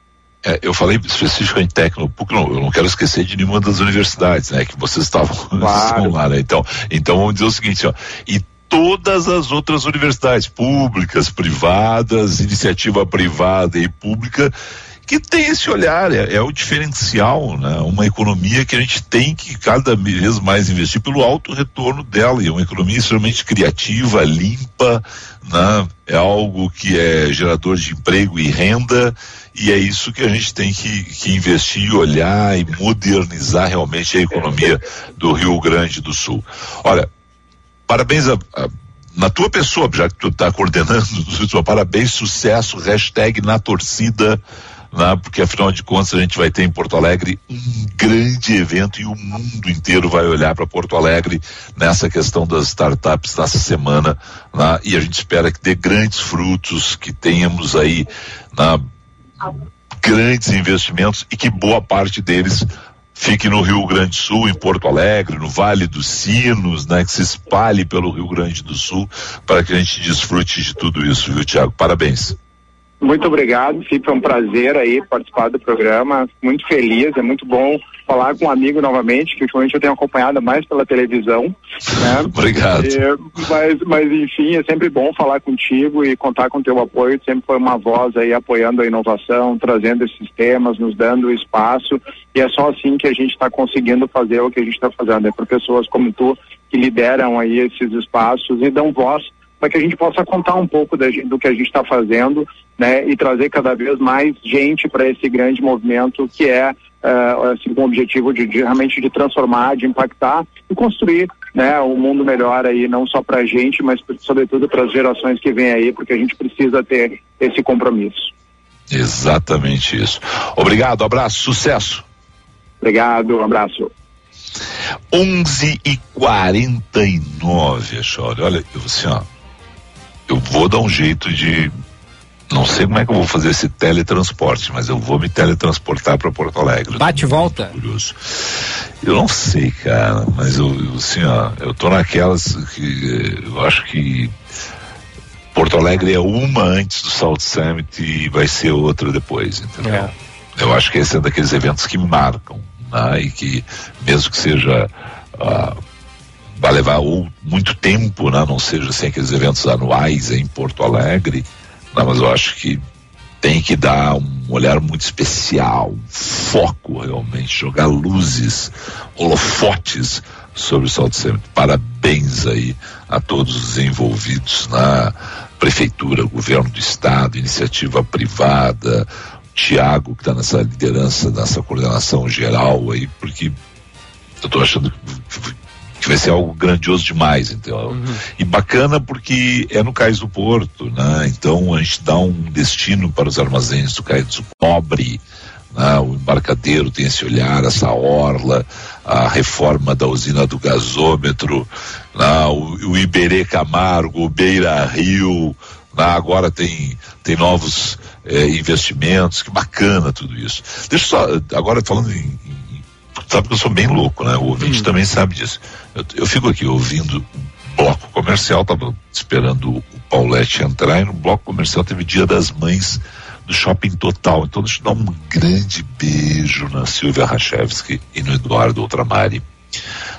É, eu falei especificamente técnico, porque não, eu não quero esquecer de nenhuma das universidades, né? Que vocês estavam (laughs) claro. lá, né? Então, então vamos dizer o seguinte, ó. E todas as outras universidades públicas, privadas, iniciativa privada e pública que tem esse olhar, é, é, o diferencial, né? Uma economia que a gente tem que cada vez mais investir pelo alto retorno dela, e é uma economia extremamente criativa, limpa, né? É algo que é gerador de emprego e renda, e é isso que a gente tem que, que investir, olhar e modernizar realmente a economia do Rio Grande do Sul. Olha, parabéns a, a na tua pessoa, já que tu está coordenando, (laughs) parabéns, sucesso, hashtag na torcida, né? porque afinal de contas a gente vai ter em Porto Alegre um grande evento e o mundo inteiro vai olhar para Porto Alegre nessa questão das startups nessa semana né? e a gente espera que dê grandes frutos, que tenhamos aí né? Grandes investimentos e que boa parte deles fique no Rio Grande do Sul, em Porto Alegre, no Vale dos Sinos, né, que se espalhe pelo Rio Grande do Sul, para que a gente desfrute de tudo isso, viu, Tiago? Parabéns. Muito obrigado, Felipe. É um prazer aí participar do programa. Muito feliz, é muito bom falar com um amigo novamente, que ultimamente eu tenho acompanhado mais pela televisão. Né? (laughs) obrigado. E, mas, mas, enfim, é sempre bom falar contigo e contar com teu apoio. Sempre foi uma voz aí apoiando a inovação, trazendo esses temas, nos dando espaço. E é só assim que a gente está conseguindo fazer o que a gente está fazendo. É por pessoas como tu que lideram aí esses espaços e dão voz para que a gente possa contar um pouco da, do que a gente está fazendo, né, e trazer cada vez mais gente para esse grande movimento que é uh, assim, com o objetivo de, de, realmente de transformar, de impactar e construir, né, um mundo melhor aí não só para a gente, mas sobretudo para as gerações que vêm aí, porque a gente precisa ter esse compromisso. Exatamente isso. Obrigado, abraço, sucesso. Obrigado, um abraço. 11 e 49 Chore. Olha, eu assim, ó, eu vou dar um jeito de. Não sei como é que eu vou fazer esse teletransporte, mas eu vou me teletransportar para Porto Alegre. Bate e volta. Curioso. Eu não sei, cara, mas eu, assim, ó, eu tô naquelas que eu acho que Porto Alegre é uma antes do South Summit e vai ser outra depois, entendeu? É. Eu acho que esse é daqueles eventos que marcam, né? E que mesmo que seja uh, vai levar ou, muito tempo, né? não seja assim aqueles eventos anuais em Porto Alegre, né? mas eu acho que tem que dar um olhar muito especial, foco realmente, jogar luzes, holofotes sobre o Sol de Sempre. Parabéns aí a todos os envolvidos na prefeitura, governo do estado, iniciativa privada, Tiago que está nessa liderança, nessa coordenação geral aí, porque eu estou achando que que vai ser algo grandioso demais, então. Uhum. E bacana porque é no Cais do Porto, né? Então a gente dá um destino para os armazéns do Cais do Pobre, né? O embarcadeiro tem esse olhar, essa orla, a reforma da usina do gasômetro, né? o, o Iberê Camargo, o Beira Rio, né? agora tem, tem novos eh, investimentos, que bacana tudo isso. Deixa só, agora falando em, sabe que eu sou bem louco, né? O ouvinte hum. também sabe disso. Eu, eu fico aqui ouvindo bloco comercial, tava esperando o Paulette entrar e no bloco comercial teve Dia das Mães do Shopping Total. Então deixa eu dar um grande beijo na Silvia Rachevski e no Eduardo Ultramari.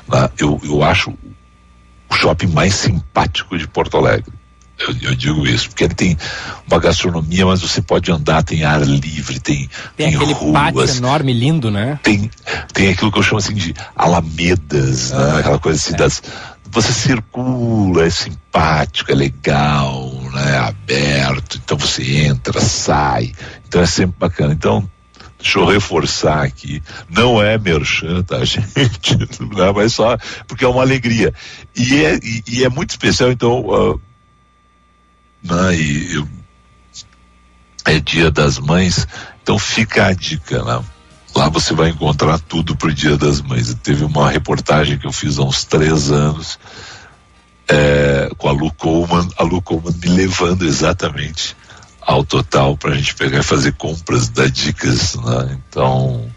Na, eu, eu acho o shopping mais simpático de Porto Alegre. Eu, eu, digo isso, porque ele tem uma gastronomia, mas você pode andar, tem ar livre, tem, tem, tem aquele ruas, pátio enorme, lindo, né? Tem, tem aquilo que eu chamo assim de alamedas, né? ah, né? aquela coisa assim é. das. Você circula, é simpático, é legal, né? aberto, então você entra, sai, então é sempre bacana. Então, deixa eu reforçar aqui, não é merchan, tá, (laughs) gente? Não, mas só porque é uma alegria. E é, e, e é muito especial, então. Uh, né? E eu, é dia das mães, então fica a dica, né? Lá você vai encontrar tudo pro Dia das Mães. Teve uma reportagem que eu fiz há uns três anos é, com a Lu Coleman, a Lu Coleman me levando exatamente ao total para a gente pegar e fazer compras da Dicas. Né? Então,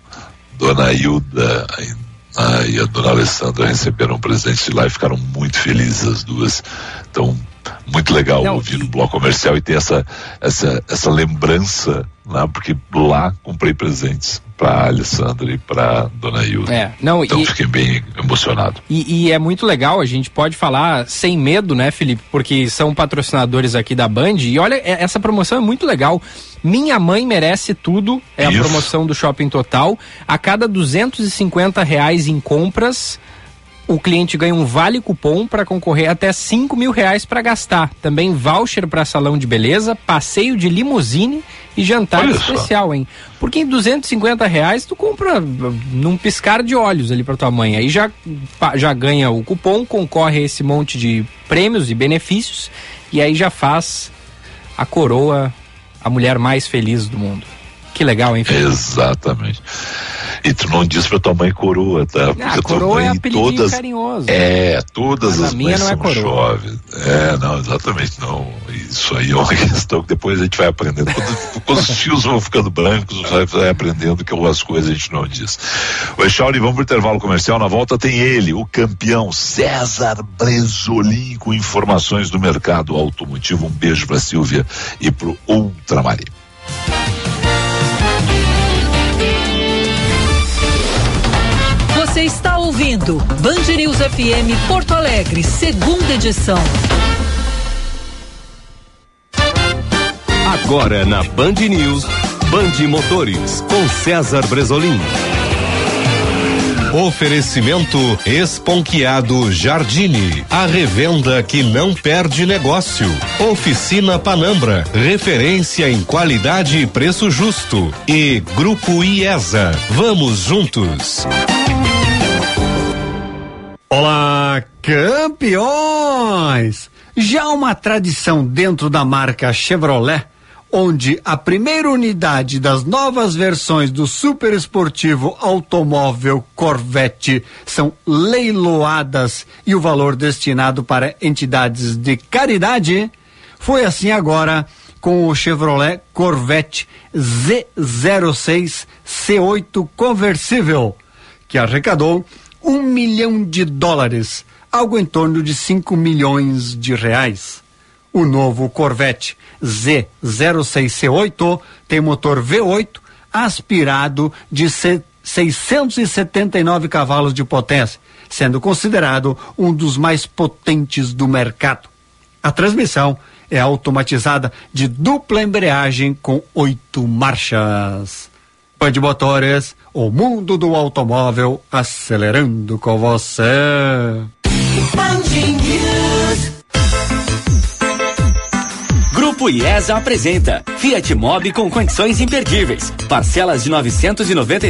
Dona Hilda a, e a Dona Alessandra receberam um presente de lá e ficaram muito felizes as duas. Então, muito legal Não, ouvir no bloco comercial e ter essa, essa, essa lembrança, né? porque lá comprei presentes para Alessandra e para Dona Hilda. É, não, então e, fiquei bem emocionado. E, e, é muito legal, a gente pode falar sem medo, né, Felipe? Porque são patrocinadores aqui da Band. E olha, é, essa promoção é muito legal. Minha mãe merece tudo. É Isso. a promoção do Shopping Total. A cada 250 reais em compras o cliente ganha um vale cupom para concorrer até 5 mil reais para gastar. Também voucher para salão de beleza, passeio de limusine e jantar Olha especial, só. hein? Porque em 250 reais tu compra num piscar de olhos ali para tua mãe. Aí já, já ganha o cupom, concorre a esse monte de prêmios e benefícios e aí já faz a coroa a mulher mais feliz do mundo. Que legal, hein? Felipe? Exatamente. E tu não diz pra tua mãe coroa, tá? Porque ah, coroa é todas, carinhoso. É, todas Mas as mães não é coroa. É, não, exatamente não. Isso aí é uma (laughs) questão que depois a gente vai aprendendo. Quando, (laughs) quando os fios vão ficando brancos, vai, vai aprendendo que algumas coisas a gente não diz. Oi, Shauli, vamos pro intervalo comercial. Na volta tem ele, o campeão César Bresolim, com informações do mercado automotivo. Um beijo pra Silvia e pro Ultramarim. Você está ouvindo Band News FM Porto Alegre, segunda edição. Agora na Band News, Band Motores, com César Bresolim. Oferecimento Esponquiado Jardine. A revenda que não perde negócio. Oficina Panambra. Referência em qualidade e preço justo. E Grupo IESA. Vamos juntos. Olá, campeões! Já uma tradição dentro da marca Chevrolet, onde a primeira unidade das novas versões do super esportivo automóvel Corvette são leiloadas e o valor destinado para entidades de caridade, foi assim agora com o Chevrolet Corvette Z06 C8 conversível, que arrecadou um milhão de dólares, algo em torno de 5 milhões de reais. O novo Corvette Z06C8 tem motor V8 aspirado de 679 cavalos de potência, sendo considerado um dos mais potentes do mercado. A transmissão é automatizada de dupla embreagem com oito marchas. Band Motores, o mundo do automóvel acelerando com você. Grupo IESA apresenta Fiat Mobi com condições imperdíveis. Parcelas de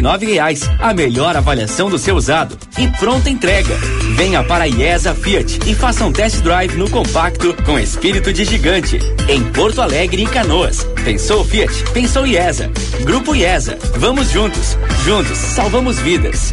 nove reais. A melhor avaliação do seu usado. E pronta entrega. Venha para a IESA Fiat e faça um test drive no compacto com espírito de gigante. Em Porto Alegre e Canoas. Pensou Fiat? Pensou IESA. Grupo IESA. Vamos juntos. Juntos salvamos vidas.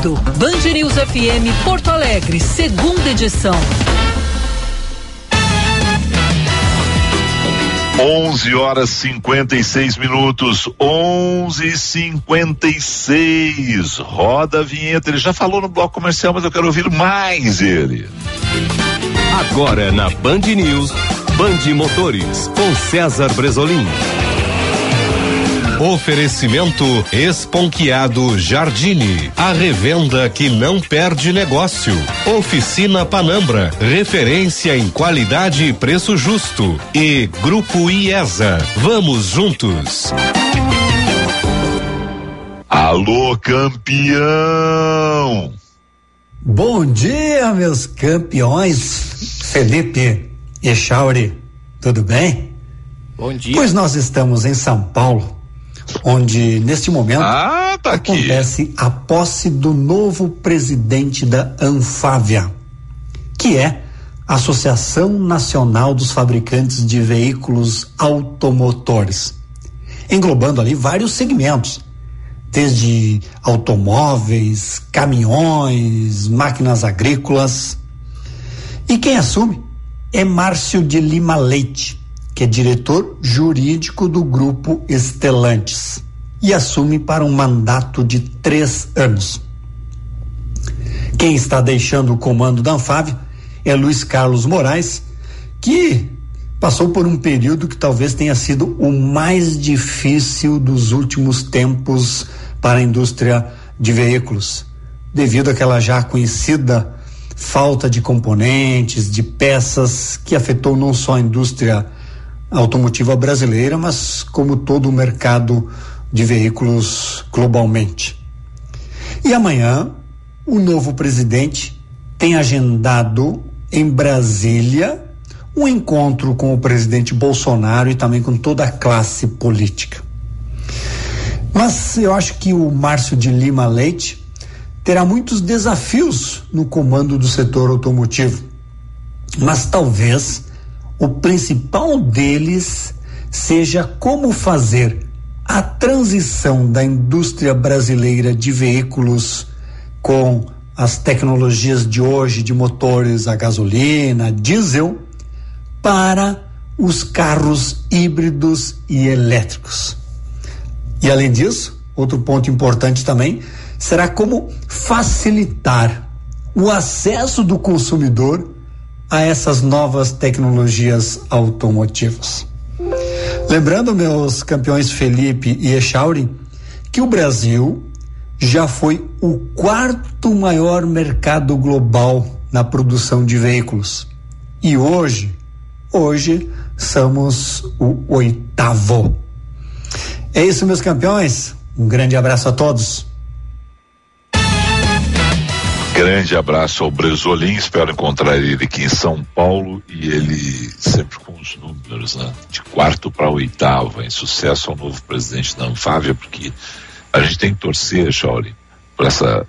Band News FM Porto Alegre, segunda edição. 11 horas 56 minutos, 11:56. Roda a vinheta. Ele já falou no bloco comercial, mas eu quero ouvir mais ele. Agora na Band News, Band Motores, com César Bresolim. Oferecimento Esponquiado Jardine. A revenda que não perde negócio. Oficina Panambra. Referência em qualidade e preço justo. E Grupo IESA. Vamos juntos. Alô, campeão! Bom dia, meus campeões. Felipe Echauri, tudo bem? Bom dia. Pois nós estamos em São Paulo, onde neste momento ah, tá acontece aqui. a posse do novo presidente da Anfávia, que é a Associação Nacional dos Fabricantes de Veículos Automotores, englobando ali vários segmentos, desde automóveis, caminhões, máquinas agrícolas. E quem assume é Márcio de Lima Leite, que é diretor jurídico do grupo Estelantes e assume para um mandato de três anos. Quem está deixando o comando da Anfávia é Luiz Carlos Moraes, que passou por um período que talvez tenha sido o mais difícil dos últimos tempos para a indústria de veículos, devido àquela já conhecida falta de componentes, de peças que afetou não só a indústria automotiva brasileira, mas como todo o mercado de veículos globalmente. E amanhã, o novo presidente tem agendado em Brasília um encontro com o presidente Bolsonaro e também com toda a classe política. Mas eu acho que o Márcio de Lima Leite terá muitos desafios no comando do setor automotivo. Mas talvez o principal deles seja como fazer a transição da indústria brasileira de veículos com as tecnologias de hoje de motores a gasolina, diesel, para os carros híbridos e elétricos. E além disso, outro ponto importante também será como facilitar o acesso do consumidor a essas novas tecnologias automotivas. Lembrando, meus campeões Felipe e Echauri, que o Brasil já foi o quarto maior mercado global na produção de veículos. E hoje, hoje somos o oitavo. É isso, meus campeões. Um grande abraço a todos. Grande abraço ao Bresolim, espero encontrar ele aqui em São Paulo e ele sempre com os números, né? De quarto para oitavo, em sucesso ao novo presidente da Anfávia, porque a gente tem que torcer, Chauri, por essa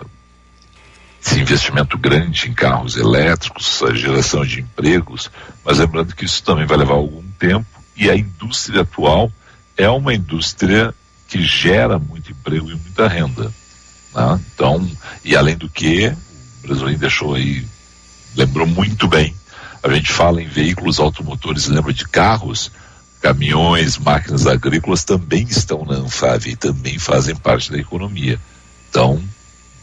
esse investimento grande em carros elétricos, a geração de empregos, mas lembrando que isso também vai levar algum tempo e a indústria atual é uma indústria que gera muito emprego e muita renda. Né? Então, e além do que, Brasil deixou aí, lembrou muito bem. A gente fala em veículos automotores, lembra de carros, caminhões, máquinas agrícolas também estão na Anfávia e também fazem parte da economia. Então,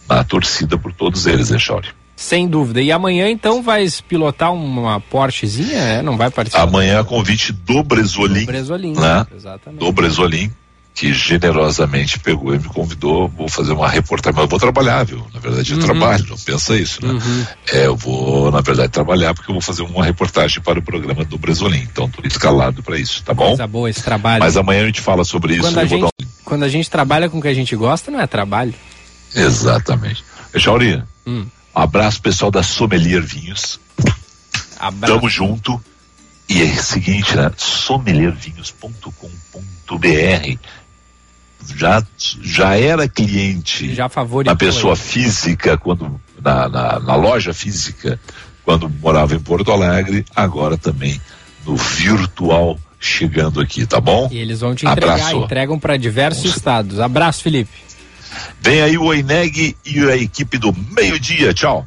na torcida por todos eles, né, Chauri? Sem dúvida. E amanhã, então, vai pilotar uma Porschezinha? É? Não vai participar? Amanhã, convite do Bresolim. Do Bresolim, né? exatamente. Do Bresolim, que generosamente pegou e me convidou. Vou fazer uma reportagem, mas eu vou trabalhar, viu? Na verdade, eu Uhum. trabalho, não pensa isso, né? Uhum. É, eu vou, na verdade, trabalhar porque eu vou fazer uma reportagem para o programa do Bresolim. Então, tô escalado para isso, tá bom? Coisa boa esse trabalho. Mas amanhã a gente fala sobre isso. quando, a eu vou gente, dar quando a gente trabalha com o que a gente gosta, não é trabalho. Exatamente. Chauri, Hum. um abraço pessoal da Sommelier Vinhos. Abraço. Tamo junto. E é o seguinte, né? sommeliervinhos.com.br já, já era cliente Já pessoa ele. física, quando na, na, na loja física, quando morava em Porto Alegre, agora também no virtual chegando aqui, tá bom? E eles vão te entregar, Abraço. entregam para diversos estados. Abraço, Felipe. Vem aí o Oineg e a equipe do meio-dia. Tchau.